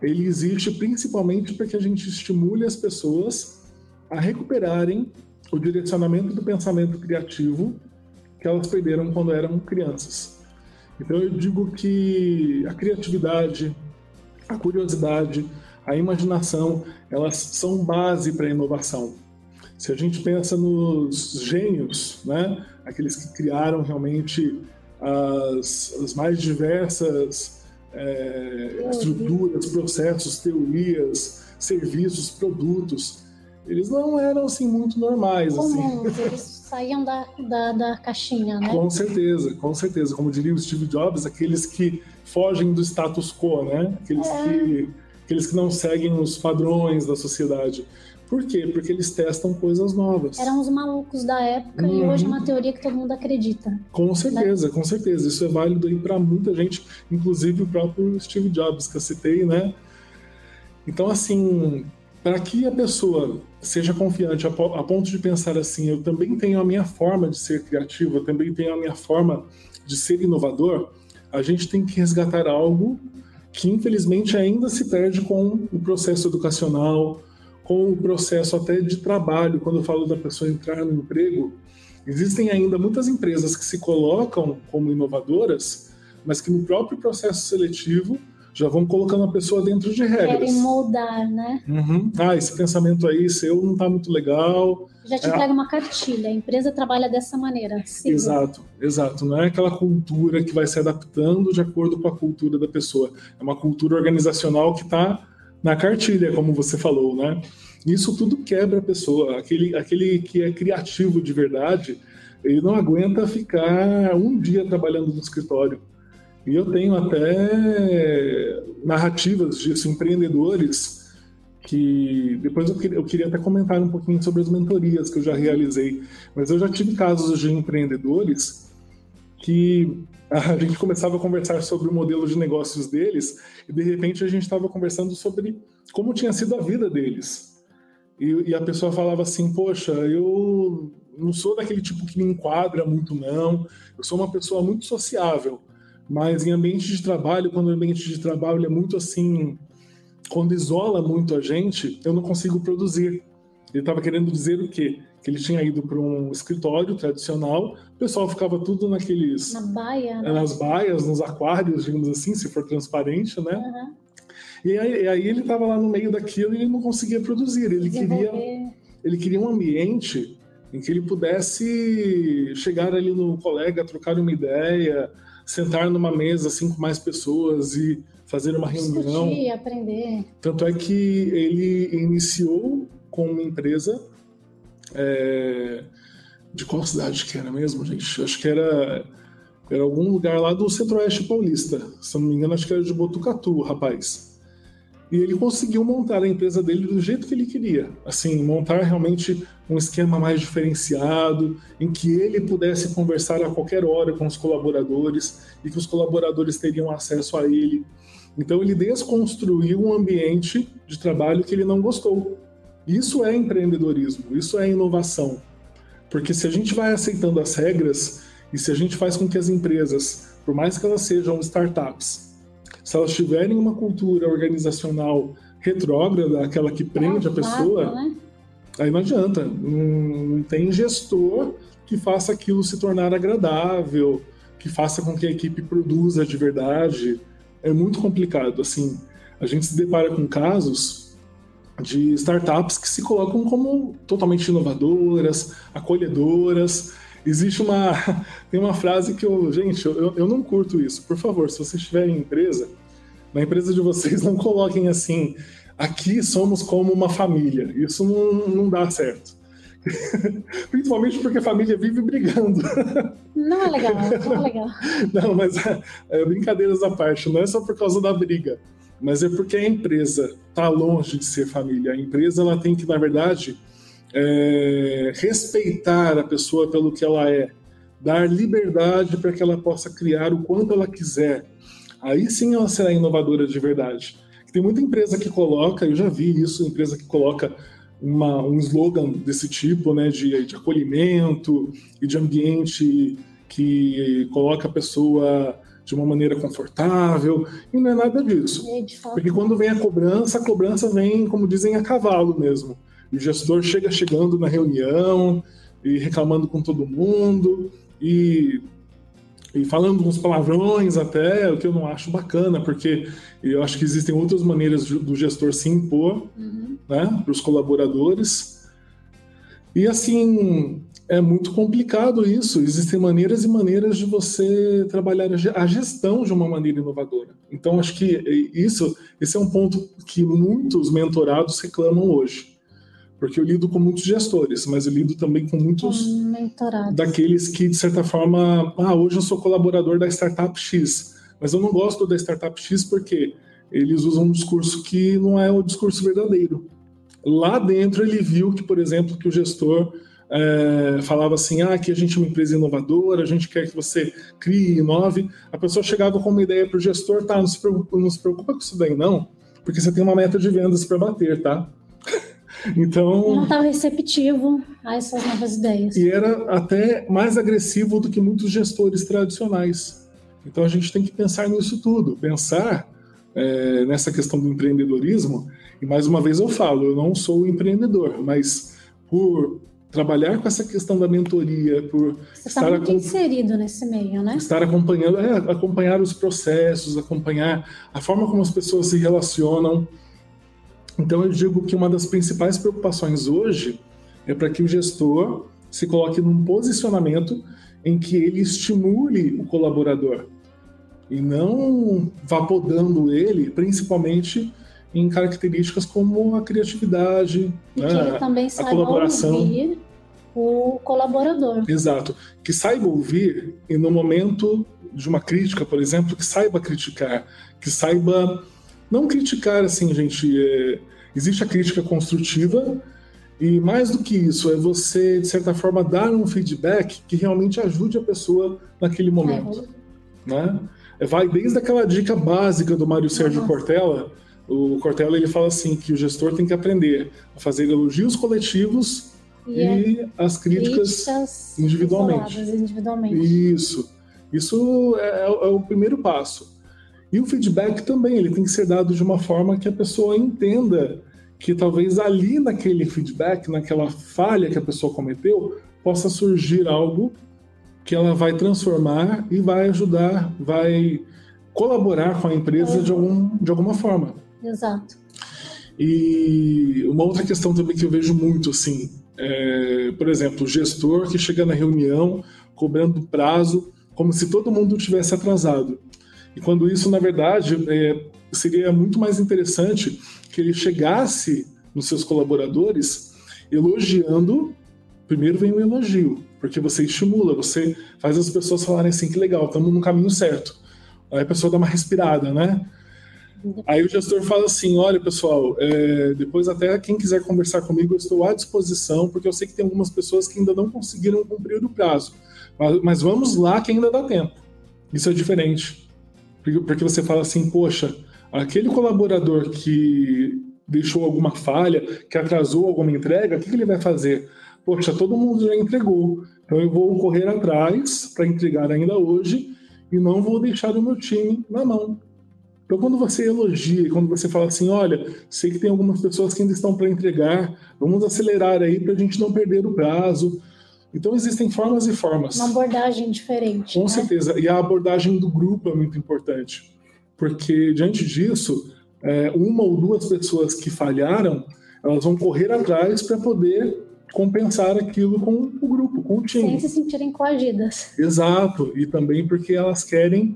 ele existe principalmente para que a gente estimule as pessoas a recuperarem o direcionamento do pensamento criativo que elas perderam quando eram crianças. Então eu digo que a criatividade, a curiosidade, a imaginação, elas são base para a inovação. Se a gente pensa nos gênios, né, aqueles que criaram realmente as, as mais diversas é, estruturas, processos, teorias, serviços, produtos. eles não eram assim muito normais. Comuns, assim. eles saíam da, da, da, caixinha, né? Com certeza, com certeza. Como diria o Steve Jobs, aqueles que fogem do status quo, né? Aqueles, é. que, aqueles que não seguem os padrões da sociedade. Por quê? Porque eles testam coisas novas. Eram os malucos da época uhum. e hoje é uma teoria que todo mundo acredita. Com certeza, né? com certeza. Isso é válido aí para muita gente, inclusive o próprio Steve Jobs que eu citei, né? Então, assim, para que a pessoa seja confiante a, ponto de pensar assim, eu também tenho a minha forma de ser criativo, eu também tenho a minha forma de ser inovador, a gente tem que resgatar algo que infelizmente ainda se perde com o processo educacional, com o processo até de trabalho. Quando eu falo da pessoa entrar no emprego, existem ainda muitas empresas que se colocam como inovadoras, mas que no próprio processo seletivo já vão colocando a pessoa dentro de regras. Querem moldar, né? Uhum. Ah, esse pensamento aí seu não está muito legal. Já te é. entrega uma cartilha, a empresa trabalha dessa maneira. Segura. Exato, exato. Não é aquela cultura que vai se adaptando de acordo com a cultura da pessoa. É uma cultura organizacional que está na cartilha, como você falou, né? Isso tudo quebra a pessoa. Aquele, aquele que é criativo de verdade, ele não aguenta ficar um dia trabalhando no escritório e eu tenho até narrativas disso, empreendedores, que depois eu queria, eu queria até comentar um pouquinho sobre as mentorias que eu já realizei. Mas eu já tive casos de empreendedores que a gente começava a conversar sobre o modelo de negócios deles e de repente a gente estava conversando sobre como tinha sido a vida deles. E, e, a pessoa falava assim: Poxa, eu não sou daquele tipo que me enquadra muito, não. Eu sou uma pessoa muito sociável. Mas em ambiente de trabalho, quando o ambiente de trabalho é muito assim, quando isola muito a gente, eu não consigo produzir. Ele estava querendo dizer o quê? Que ele tinha ido para um escritório tradicional, o pessoal ficava tudo naqueles. Na baia, né? Nas baias, nos aquários, digamos assim, se for transparente, né? Uhum. E, aí, e aí, ele estava lá no meio daquilo e ele não conseguia produzir. Ele queria, ele queria um ambiente em que ele pudesse chegar ali no colega, trocar uma ideia, sentar numa mesa assim com mais pessoas e fazer uma reunião. Discutir, aprender. Tanto é que ele iniciou com uma empresa é, de qual cidade que era mesmo, gente? Acho que era era algum lugar lá do Centro-Oeste Paulista. Se não me engano, acho que era de Botucatu, rapaz. E ele conseguiu montar a empresa dele do jeito que ele queria. Assim, montar realmente um esquema mais diferenciado, em que ele pudesse conversar a qualquer hora com os colaboradores e que os colaboradores teriam acesso a ele. Então, ele desconstruiu um ambiente de trabalho que ele não gostou. Isso é empreendedorismo, isso é inovação. Porque se a gente vai aceitando as regras e se a gente faz com que as empresas, por mais que elas sejam startups, se elas tiverem uma cultura organizacional retrógrada, aquela que prende a pessoa, né? aí não adianta. Não, não tem gestor que faça aquilo se tornar agradável, que faça com que a equipe produza de verdade. É muito complicado. Assim, a gente se depara com casos de startups que se colocam como totalmente inovadoras, acolhedoras, Existe uma. Tem uma frase que eu. Gente, eu, eu não curto isso. Por favor, se vocês tiverem empresa, na empresa de vocês não coloquem assim. Aqui somos como uma família. Isso não, não dá certo. Principalmente porque a família vive brigando. Não é legal, não é legal. Não, mas é, brincadeiras à parte, não é só por causa da briga, mas é porque a empresa está longe de ser família. A empresa ela tem que, na verdade, é, respeitar a pessoa pelo que ela é, dar liberdade para que ela possa criar o quanto ela quiser. Aí sim ela será inovadora de verdade. Tem muita empresa que coloca, eu já vi isso, empresa que coloca uma, um slogan desse tipo, né, de, de acolhimento e de ambiente que coloca a pessoa de uma maneira confortável, e não é nada disso. Porque quando vem a cobrança, a cobrança vem, como dizem, a cavalo mesmo o gestor chega chegando na reunião e reclamando com todo mundo e, e falando uns palavrões até, o que eu não acho bacana, porque eu acho que existem outras maneiras do gestor se impor uhum. né, para os colaboradores. E assim, é muito complicado isso. Existem maneiras e maneiras de você trabalhar a gestão de uma maneira inovadora. Então, acho que isso, esse é um ponto que muitos mentorados reclamam hoje porque eu lido com muitos gestores, mas eu lido também com muitos Mentorados. daqueles que, de certa forma, ah, hoje eu sou colaborador da startup X, mas eu não gosto da startup X porque eles usam um discurso que não é o discurso verdadeiro. Lá dentro ele viu que, por exemplo, que o gestor é, falava assim, ah, aqui a gente é uma empresa inovadora, a gente quer que você crie, inove. A pessoa chegava com uma ideia para o gestor, tá, não se, preocupa, não se preocupa com isso daí não, porque você tem uma meta de vendas para bater, tá? Então. Não estava receptivo a essas novas ideias. E era até mais agressivo do que muitos gestores tradicionais. Então a gente tem que pensar nisso tudo, pensar é, nessa questão do empreendedorismo. E mais uma vez eu falo, eu não sou empreendedor, mas por trabalhar com essa questão da mentoria, por Você está muito inserido nesse meio, né? Estar acompanhando, é, acompanhar os processos, acompanhar a forma como as pessoas se relacionam. Então eu digo que uma das principais preocupações hoje é para que o gestor se coloque num posicionamento em que ele estimule o colaborador e não vá podando ele, principalmente em características como a criatividade, e né, que ele também a colaboração. Ouvir o colaborador. Exato, que saiba ouvir e no momento de uma crítica, por exemplo, que saiba criticar, que saiba não criticar assim, gente. É, existe a crítica construtiva e mais do que isso é você de certa forma dar um feedback que realmente ajude a pessoa naquele momento, é. né? Vai desde aquela dica básica do Mário Sérgio. Cortella. O Cortella ele fala assim que o gestor tem que aprender a fazer elogios coletivos e, e as críticas, críticas individualmente. individualmente. Isso. Isso é, é, é o primeiro passo. E o feedback também, ele tem que ser dado de uma forma que a pessoa entenda que talvez ali naquele feedback, naquela falha que a pessoa cometeu, possa surgir algo que ela vai transformar e vai ajudar, vai colaborar com a empresa de, algum, de alguma forma. Exato. E uma outra questão também que eu vejo muito, assim, é, por exemplo, o gestor que chega na reunião cobrando prazo como se todo mundo tivesse atrasado. E quando isso, na verdade, é, seria muito mais interessante que ele chegasse nos seus colaboradores elogiando. Primeiro vem o elogio, porque você estimula, você faz as pessoas falarem assim: que legal, estamos no caminho certo. Aí a pessoa dá uma respirada, né? Aí o gestor fala assim: olha, pessoal, é, depois até quem quiser conversar comigo, eu estou à disposição, porque eu sei que tem algumas pessoas que ainda não conseguiram cumprir o prazo. Mas, mas vamos lá que ainda dá tempo. Isso é diferente. Porque você fala assim, poxa, aquele colaborador que deixou alguma falha, que atrasou alguma entrega, o que, que ele vai fazer? Poxa, todo mundo já entregou, então eu vou correr atrás para entregar ainda hoje e não vou deixar o meu time na mão. Então, quando você elogia, quando você fala assim, olha, sei que tem algumas pessoas que ainda estão para entregar, vamos acelerar aí para a gente não perder o prazo. Então existem formas e formas. Uma abordagem diferente. Com né? certeza. E a abordagem do grupo é muito importante. Porque diante disso, é, uma ou duas pessoas que falharam, elas vão correr atrás para poder compensar aquilo com o grupo, com o time. Sem se sentirem coagidas. Exato. E também porque elas querem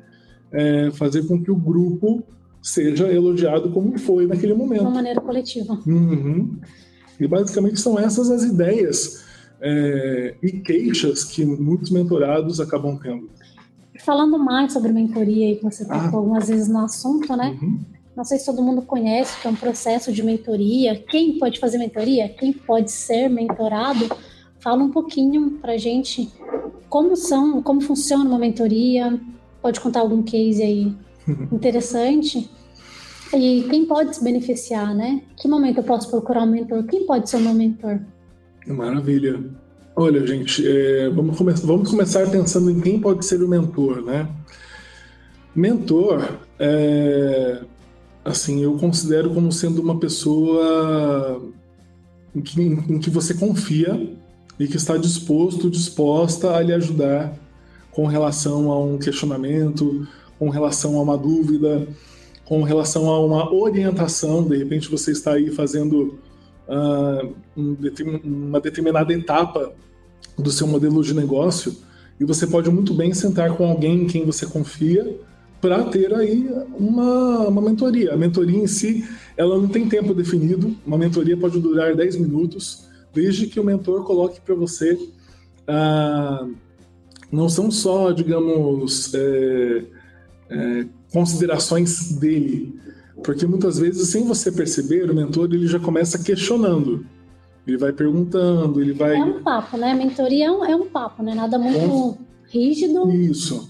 é, fazer com que o grupo seja elogiado como foi naquele momento. De uma maneira coletiva. Uhum. E basicamente são essas as ideias é, e queixas que muitos mentorados acabam tendo. Falando mais sobre mentoria, que você tocou ah. algumas vezes no assunto, né? Uhum. Não sei se todo mundo conhece que é um processo de mentoria. Quem pode fazer mentoria? Quem pode ser mentorado? Fala um pouquinho para gente como são, como funciona uma mentoria. Pode contar algum case aí interessante. E quem pode se beneficiar, né? Que momento eu posso procurar um mentor? Quem pode ser o meu mentor? Maravilha. Olha, gente, é, vamos, come vamos começar pensando em quem pode ser o mentor, né? Mentor, é, assim, eu considero como sendo uma pessoa em que, em que você confia e que está disposto, disposta a lhe ajudar com relação a um questionamento, com relação a uma dúvida, com relação a uma orientação. De repente você está aí fazendo uh, uma determinada etapa do seu modelo de negócio e você pode muito bem sentar com alguém em quem você confia para ter aí uma, uma mentoria. A mentoria em si ela não tem tempo definido, uma mentoria pode durar 10 minutos, desde que o mentor coloque para você. Ah, não são só, digamos, é, é, considerações dele, porque muitas vezes, sem você perceber, o mentor ele já começa questionando. Ele vai perguntando, ele vai. É um papo, né? Mentoria é um, é um papo, né? Nada muito com... rígido. Isso.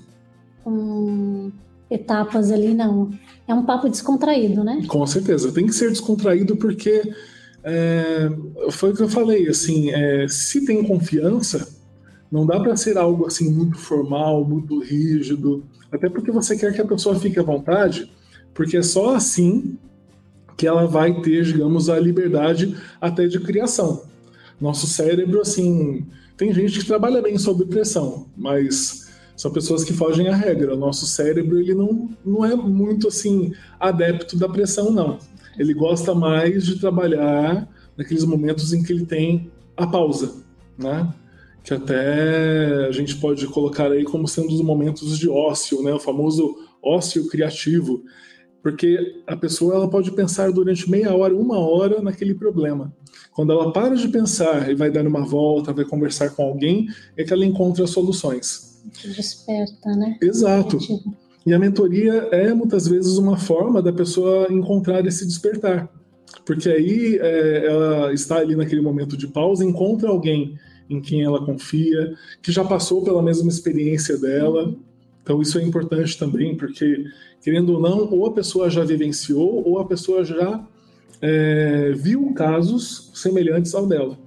Com etapas ali, não. É um papo descontraído, né? Com certeza. Tem que ser descontraído porque é, foi o que eu falei, assim, é, se tem confiança, não dá para ser algo assim muito formal, muito rígido, até porque você quer que a pessoa fique à vontade, porque é só assim que ela vai ter, digamos, a liberdade até de criação. Nosso cérebro, assim, tem gente que trabalha bem sob pressão, mas são pessoas que fogem à regra. O nosso cérebro, ele não, não é muito, assim, adepto da pressão, não. Ele gosta mais de trabalhar naqueles momentos em que ele tem a pausa, né? Que até a gente pode colocar aí como sendo os momentos de ócio, né? O famoso ócio criativo porque a pessoa ela pode pensar durante meia hora, uma hora naquele problema. Quando ela para de pensar e vai dar uma volta, vai conversar com alguém, é que ela encontra soluções. Desperta, né? Exato. E a mentoria é muitas vezes uma forma da pessoa encontrar esse despertar. Porque aí é, ela está ali naquele momento de pausa, encontra alguém em quem ela confia, que já passou pela mesma experiência dela. Então isso é importante também, porque querendo ou não, ou a pessoa já vivenciou, ou a pessoa já é, viu casos semelhantes ao dela.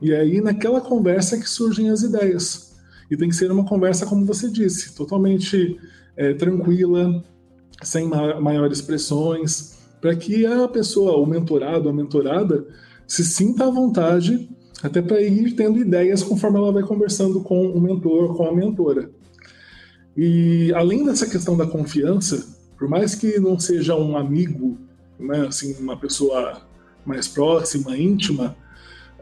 E aí, naquela conversa que surgem as ideias. E tem que ser uma conversa, como você disse, totalmente é, tranquila, sem ma maiores pressões, para que a pessoa, o mentorado, a mentorada, se sinta à vontade, até para ir tendo ideias conforme ela vai conversando com o mentor, com a mentora. E além dessa questão da confiança, por mais que não seja um amigo, né, assim, uma pessoa mais próxima, íntima,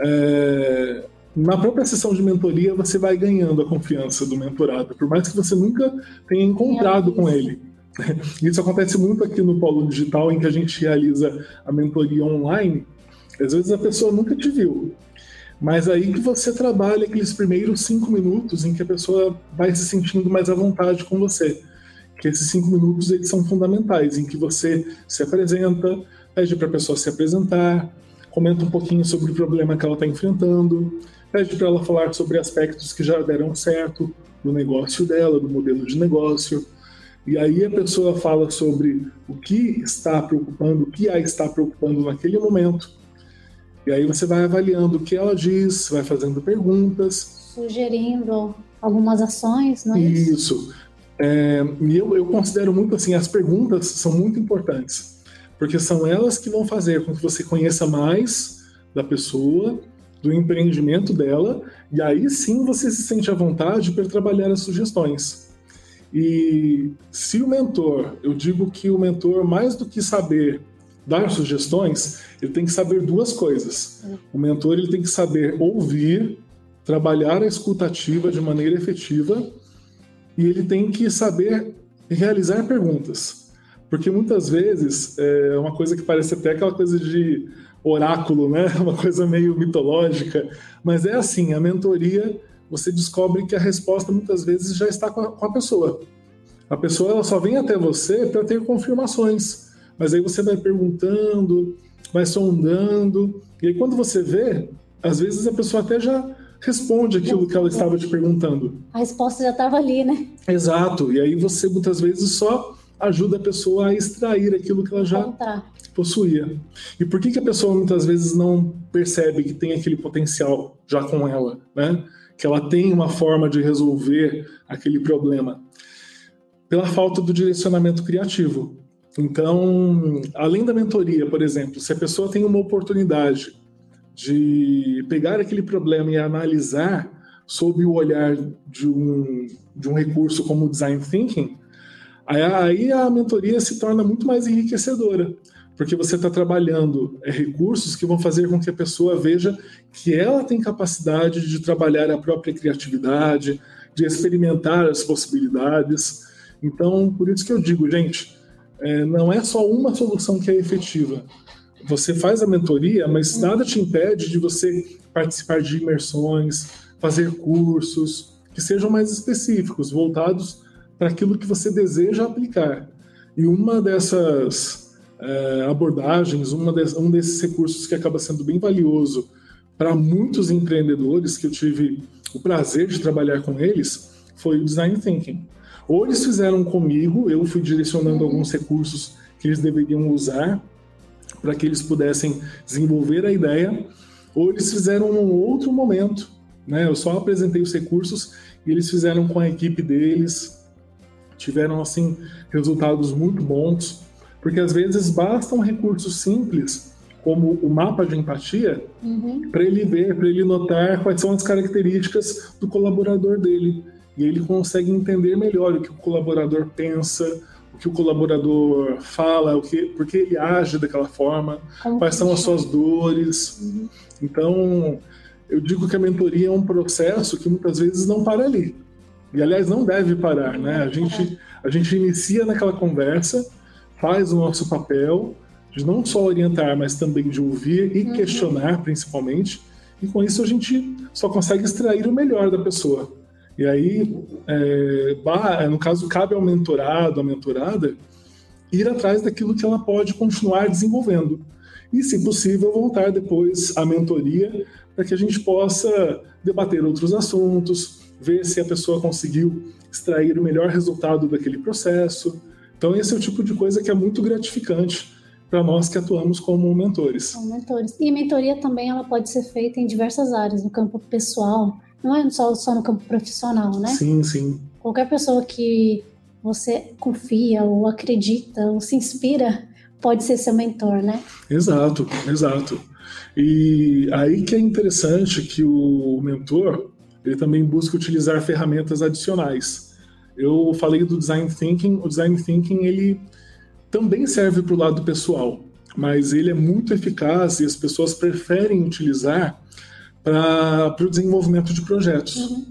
é, na própria sessão de mentoria você vai ganhando a confiança do mentorado, por mais que você nunca tenha encontrado com ele. Isso acontece muito aqui no Polo Digital, em que a gente realiza a mentoria online. Às vezes a pessoa nunca te viu, mas aí que você trabalha aqueles primeiros cinco minutos em que a pessoa vai se sentindo mais à vontade com você. Que esses cinco minutos eles são fundamentais, em que você se apresenta, pede para a pessoa se apresentar, comenta um pouquinho sobre o problema que ela está enfrentando, pede para ela falar sobre aspectos que já deram certo do negócio dela, do modelo de negócio. E aí a pessoa fala sobre o que está preocupando, o que a está preocupando naquele momento e aí você vai avaliando o que ela diz, vai fazendo perguntas. Sugerindo algumas ações, não é isso? Isso. É, e eu, eu considero muito assim, as perguntas são muito importantes, porque são elas que vão fazer com que você conheça mais da pessoa, do empreendimento dela, e aí sim você se sente à vontade para trabalhar as sugestões. E se o mentor, eu digo que o mentor, mais do que saber dar sugestões, ele tem que saber duas coisas. O mentor ele tem que saber ouvir, trabalhar a escutativa de maneira efetiva e ele tem que saber realizar perguntas. Porque muitas vezes é uma coisa que parece até aquela coisa de oráculo, né? Uma coisa meio mitológica, mas é assim, a mentoria você descobre que a resposta muitas vezes já está com a, pessoa. A pessoa ela só vem até você para ter confirmações. Mas aí você vai perguntando, vai sondando, e aí quando você vê, às vezes a pessoa até já responde aquilo que ela estava te perguntando. A resposta já estava ali, né? Exato. E aí você muitas vezes só ajuda a pessoa a extrair aquilo que ela já Contar. possuía. E por que, que a pessoa muitas vezes não percebe que tem aquele potencial já com ela, né? Que ela tem uma forma de resolver aquele problema? Pela falta do direcionamento criativo. Então, além da mentoria, por exemplo, se a pessoa tem uma oportunidade de pegar aquele problema e analisar sob o olhar de um, de um recurso como o design thinking, aí a mentoria se torna muito mais enriquecedora, porque você está trabalhando é, recursos que vão fazer com que a pessoa veja que ela tem capacidade de trabalhar a própria criatividade, de experimentar as possibilidades. Então, por isso que eu digo, gente, é, não é só uma solução que é efetiva. você faz a mentoria, mas nada te impede de você participar de imersões, fazer cursos que sejam mais específicos, voltados para aquilo que você deseja aplicar. E uma dessas é, abordagens, uma de, um desses recursos que acaba sendo bem valioso para muitos empreendedores que eu tive o prazer de trabalhar com eles foi o design thinking. Ou eles fizeram comigo, eu fui direcionando alguns recursos que eles deveriam usar para que eles pudessem desenvolver a ideia, ou eles fizeram num outro momento, né? Eu só apresentei os recursos e eles fizeram com a equipe deles, tiveram assim resultados muito bons, porque às vezes basta um recurso simples como o mapa de empatia uhum. para ele ver, para ele notar quais são as características do colaborador dele e ele consegue entender melhor o que o colaborador pensa, o que o colaborador fala, o que, por que ele age daquela forma, Como quais são as suas dores. Uhum. Então, eu digo que a mentoria é um processo que muitas vezes não para ali. E, aliás, não deve parar, né? A gente, a gente inicia naquela conversa, faz o nosso papel de não só orientar, mas também de ouvir e uhum. questionar, principalmente. E com isso a gente só consegue extrair o melhor da pessoa. E aí, é, no caso, cabe ao mentorado, à mentorada, ir atrás daquilo que ela pode continuar desenvolvendo. E, se possível, voltar depois à mentoria para que a gente possa debater outros assuntos, ver se a pessoa conseguiu extrair o melhor resultado daquele processo. Então, esse é o tipo de coisa que é muito gratificante para nós que atuamos como mentores. Mentores. E mentoria também ela pode ser feita em diversas áreas, no campo pessoal, não é só, só no campo profissional, né? Sim, sim. Qualquer pessoa que você confia ou acredita ou se inspira pode ser seu mentor, né? Exato, exato. E aí que é interessante que o mentor ele também busca utilizar ferramentas adicionais. Eu falei do design thinking, o design thinking ele também serve para o lado pessoal, mas ele é muito eficaz e as pessoas preferem utilizar para o desenvolvimento de projetos. Uhum.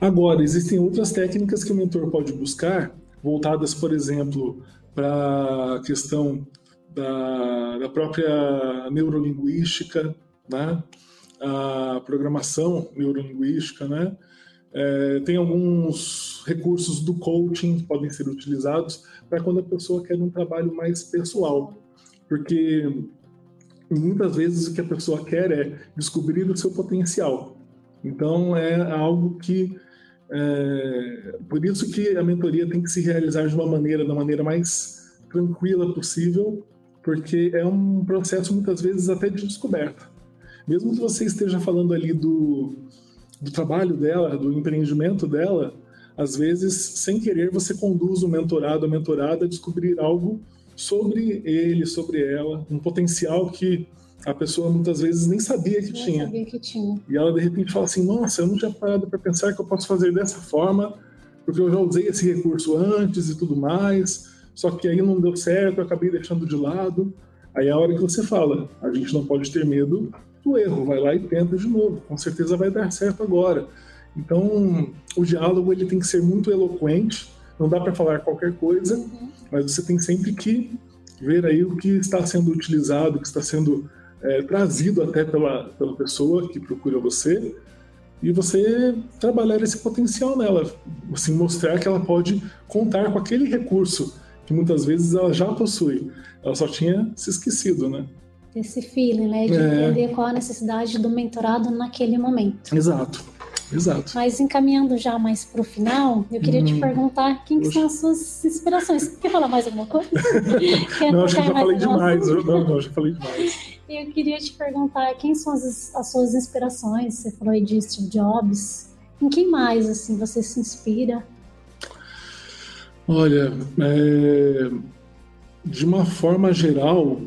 Agora, existem outras técnicas que o mentor pode buscar, voltadas, por exemplo, para a questão da, da, própria neurolinguística, né? a programação neurolinguística, né? É, tem alguns recursos do coaching que podem ser utilizados para quando a pessoa quer um trabalho mais pessoal, porque muitas vezes o que a pessoa quer é descobrir o seu potencial. Então é algo que é, por isso que a mentoria tem que se realizar de uma maneira da maneira mais tranquila possível, porque é um processo muitas vezes até de descoberta. Mesmo que você esteja falando ali do, do trabalho dela, do empreendimento dela, às vezes, sem querer, você conduz o mentorado, a mentorada a descobrir algo sobre ele, sobre ela, um potencial que a pessoa muitas vezes nem sabia que, tinha. Sabia que tinha. E ela de repente fala assim: Nossa, eu não tinha parado para pensar que eu posso fazer dessa forma, porque eu já usei esse recurso antes e tudo mais, só que aí não deu certo, eu acabei deixando de lado. Aí é a hora que você fala: A gente não pode ter medo do erro, vai lá e tenta de novo, com certeza vai dar certo agora. Então, o diálogo ele tem que ser muito eloquente não dá para falar qualquer coisa, uhum. mas você tem sempre que ver aí o que está sendo utilizado, o que está sendo é, trazido até pela, pela pessoa que procura você, e você trabalhar esse potencial nela, assim, mostrar que ela pode contar com aquele recurso que muitas vezes ela já possui, ela só tinha se esquecido, né? Esse feeling, né, de é... entender qual a necessidade do mentorado naquele momento. Exato. Exato. Mas encaminhando já mais para o final, eu queria hum, te perguntar quem que são as suas inspirações. Quer falar mais alguma coisa? Não, acho que já falei demais. Eu, não, não, já falei demais. Eu queria te perguntar quem são as, as suas inspirações. Você falou de Steve Jobs. Em quem mais assim você se inspira? Olha, é, de uma forma geral,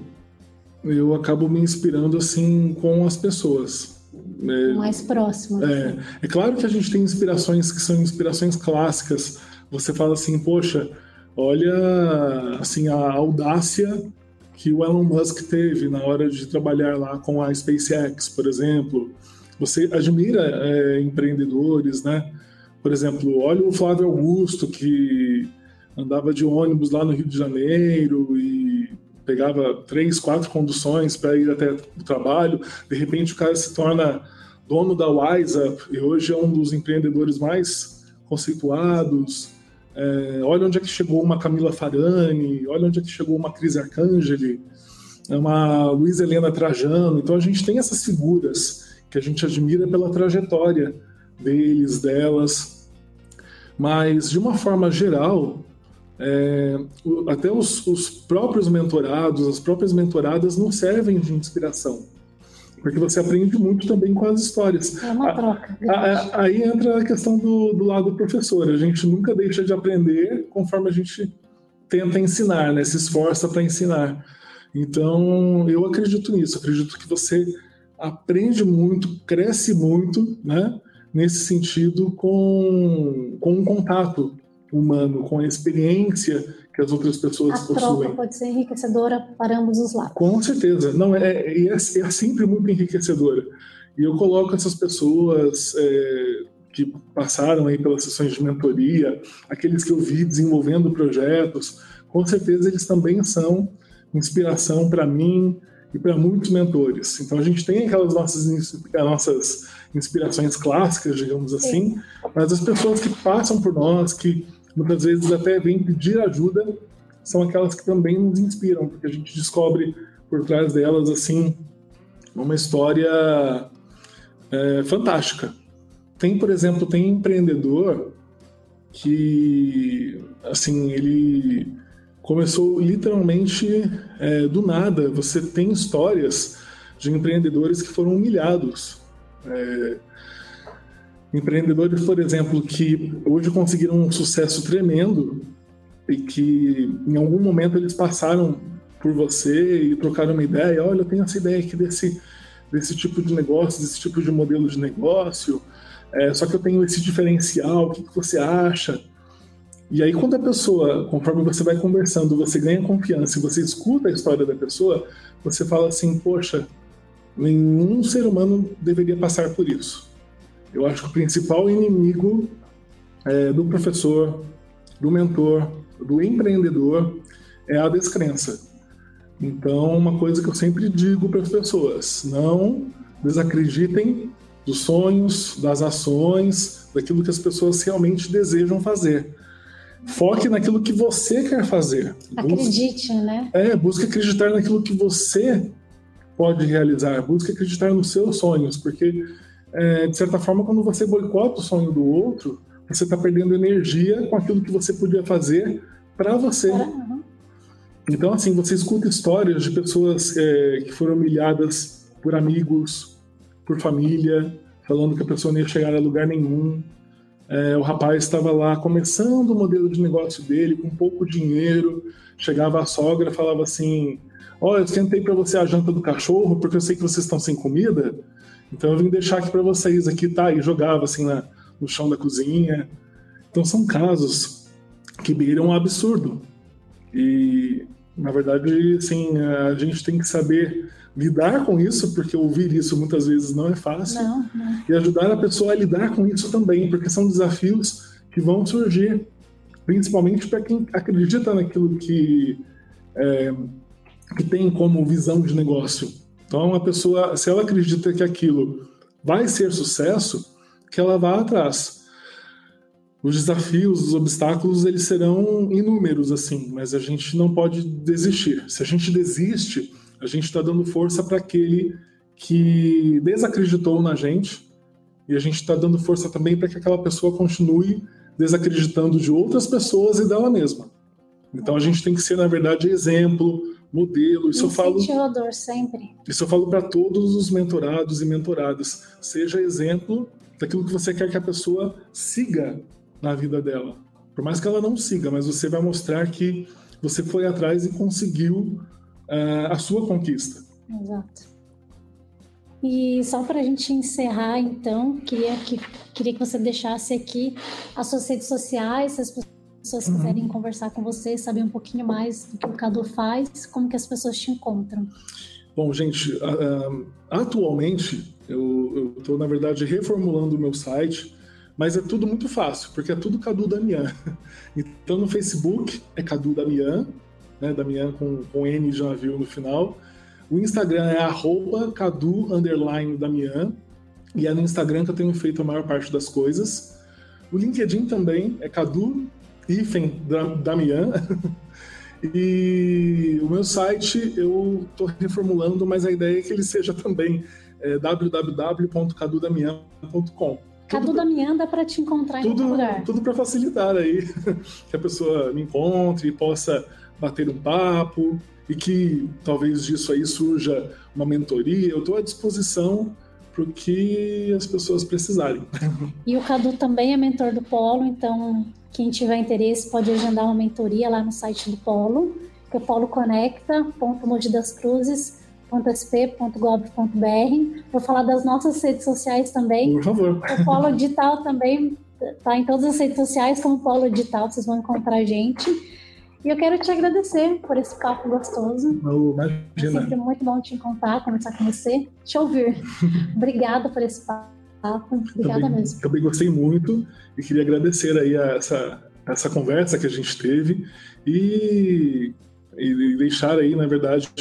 eu acabo me inspirando assim com as pessoas. É, mais próximo. É, é claro que a gente tem inspirações que são inspirações clássicas. Você fala assim, poxa, olha assim a audácia que o Elon Musk teve na hora de trabalhar lá com a SpaceX, por exemplo. Você admira é, empreendedores, né? Por exemplo, olha o Flávio Augusto que andava de ônibus lá no Rio de Janeiro e pegava três, quatro conduções para ir até o trabalho, de repente o cara se torna dono da WiseUp e hoje é um dos empreendedores mais conceituados. É, olha onde é que chegou uma Camila Farani, olha onde é que chegou uma Cris Arcangeli, uma Luiz Helena Trajano. Então a gente tem essas figuras que a gente admira pela trajetória deles, delas. Mas, de uma forma geral, é, até os, os, próprios mentorados, as próprias mentoradas não servem de inspiração. Porque você aprende muito também com as histórias. É uma troca. A, a, aí entra a questão do, do lado professor. A gente nunca deixa de aprender conforme a gente tenta ensinar, né? se esforça para ensinar. Então, eu acredito nisso. Acredito que você aprende muito, cresce muito, né? nesse sentido, com, com um contato humano, com a experiência que as outras pessoas a possuem. A troca pode ser enriquecedora para ambos os lados. Com certeza. Não, é, é, é, é sempre muito enriquecedora. E eu coloco essas pessoas é, que passaram aí pelas sessões de mentoria, aqueles que eu vi desenvolvendo projetos, com certeza eles também são inspiração para mim e para muitos mentores. Então a gente tem aquelas nossas, nossas inspirações clássicas, digamos assim, Sim. mas as pessoas que passam por nós, que muitas vezes até vêm pedir ajuda, são aquelas que também nos inspiram, porque a gente descobre por trás delas assim uma história é, fantástica. Tem, por exemplo, tem empreendedor que assim ele começou literalmente é, do nada. Você tem histórias de empreendedores que foram humilhados. É, empreendedores, por exemplo, que hoje conseguiram um sucesso tremendo e que em algum momento eles passaram por você e trocaram uma ideia. Olha, eu tenho essa ideia aqui desse, desse tipo de negócio, desse tipo de modelo de negócio. É, só que eu tenho esse diferencial. O que, que você acha? E aí, quando a pessoa, conforme você vai conversando, você ganha confiança e você escuta a história da pessoa, você fala assim: Poxa, nenhum ser humano deveria passar por isso. Eu acho que o principal inimigo é, do professor, do mentor, do empreendedor é a descrença. Então, uma coisa que eu sempre digo para as pessoas: não desacreditem dos sonhos, das ações, daquilo que as pessoas realmente desejam fazer Foque naquilo que você quer fazer. Acredite, busque, né? É, busque acreditar naquilo que você pode realizar. Busque acreditar nos seus sonhos, porque, é, de certa forma, quando você boicota o sonho do outro, você está perdendo energia com aquilo que você podia fazer para você. Uhum. Então, assim, você escuta histórias de pessoas é, que foram humilhadas por amigos, por família, falando que a pessoa não ia chegar a lugar nenhum, é, o rapaz estava lá começando o modelo de negócio dele, com pouco dinheiro. Chegava a sogra falava assim: Ó, oh, eu esquentei para você a janta do cachorro, porque eu sei que vocês estão sem comida. Então eu vim deixar aqui para vocês aqui, tá? E jogava assim na, no chão da cozinha. Então são casos que beiram um absurdo. E, na verdade, assim, a gente tem que saber lidar com isso, porque ouvir isso muitas vezes não é fácil, não, não. e ajudar a pessoa a lidar com isso também, porque são desafios que vão surgir, principalmente para quem acredita naquilo que, é, que tem como visão de negócio. Então, a pessoa, se ela acredita que aquilo vai ser sucesso, que ela vá atrás. Os desafios, os obstáculos, eles serão inúmeros, assim, mas a gente não pode desistir. Se a gente desiste, a gente está dando força para aquele que desacreditou na gente e a gente está dando força também para que aquela pessoa continue desacreditando de outras pessoas e dela mesma. Então a gente tem que ser, na verdade, exemplo, modelo. Isso eu falo. sempre. Isso eu falo para todos os mentorados e mentoradas. Seja exemplo daquilo que você quer que a pessoa siga na vida dela. Por mais que ela não siga, mas você vai mostrar que você foi atrás e conseguiu uh, a sua conquista. Exato. E só para a gente encerrar, então, queria que, queria que você deixasse aqui as suas redes sociais, se as pessoas uhum. quiserem conversar com você, saber um pouquinho mais do que o Cadu faz, como que as pessoas te encontram. Bom, gente, uh, atualmente eu estou, na verdade, reformulando o meu site, mas é tudo muito fácil, porque é tudo Cadu Damian. Então, no Facebook é Cadu Damian, né? Damian com, com N de navio no final. O Instagram é arroba cadu underline Damian. E é no Instagram que eu tenho feito a maior parte das coisas. O LinkedIn também é cadu hífen Damian. e o meu site eu estou reformulando, mas a ideia é que ele seja também é, www.cadudamian.com. Cadu Damian dá para te encontrar tudo, em algum lugar. Tudo para facilitar aí que a pessoa me encontre e possa bater um papo e que talvez disso aí surja uma mentoria. Eu estou à disposição o que as pessoas precisarem. E o Cadu também é mentor do Polo, então quem tiver interesse pode agendar uma mentoria lá no site do Polo, que é poloconecta.modidascruzes.com sp.gov.br. Vou falar das nossas redes sociais também. Por favor. O Polo Digital também está em todas as redes sociais, como Polo Digital, vocês vão encontrar a gente. E eu quero te agradecer por esse papo gostoso. Oh, imagina. É sempre muito bom te encontrar, conversar com você, te ouvir. Obrigada por esse papo. Obrigada também, mesmo. Também gostei muito e queria agradecer aí a essa, essa conversa que a gente teve e, e deixar aí, na verdade,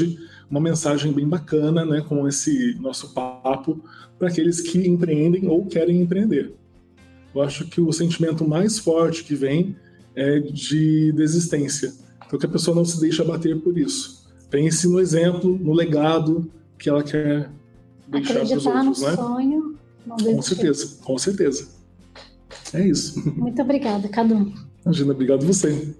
uma mensagem bem bacana, né, com esse nosso papo para aqueles que empreendem ou querem empreender. Eu acho que o sentimento mais forte que vem é de desistência. Então que a pessoa não se deixa bater por isso. Pense no exemplo, no legado que ela quer deixar para os outros, no né? sonho, não com certeza, com certeza. É isso. Muito obrigada, Cadu. Imagina, obrigado você.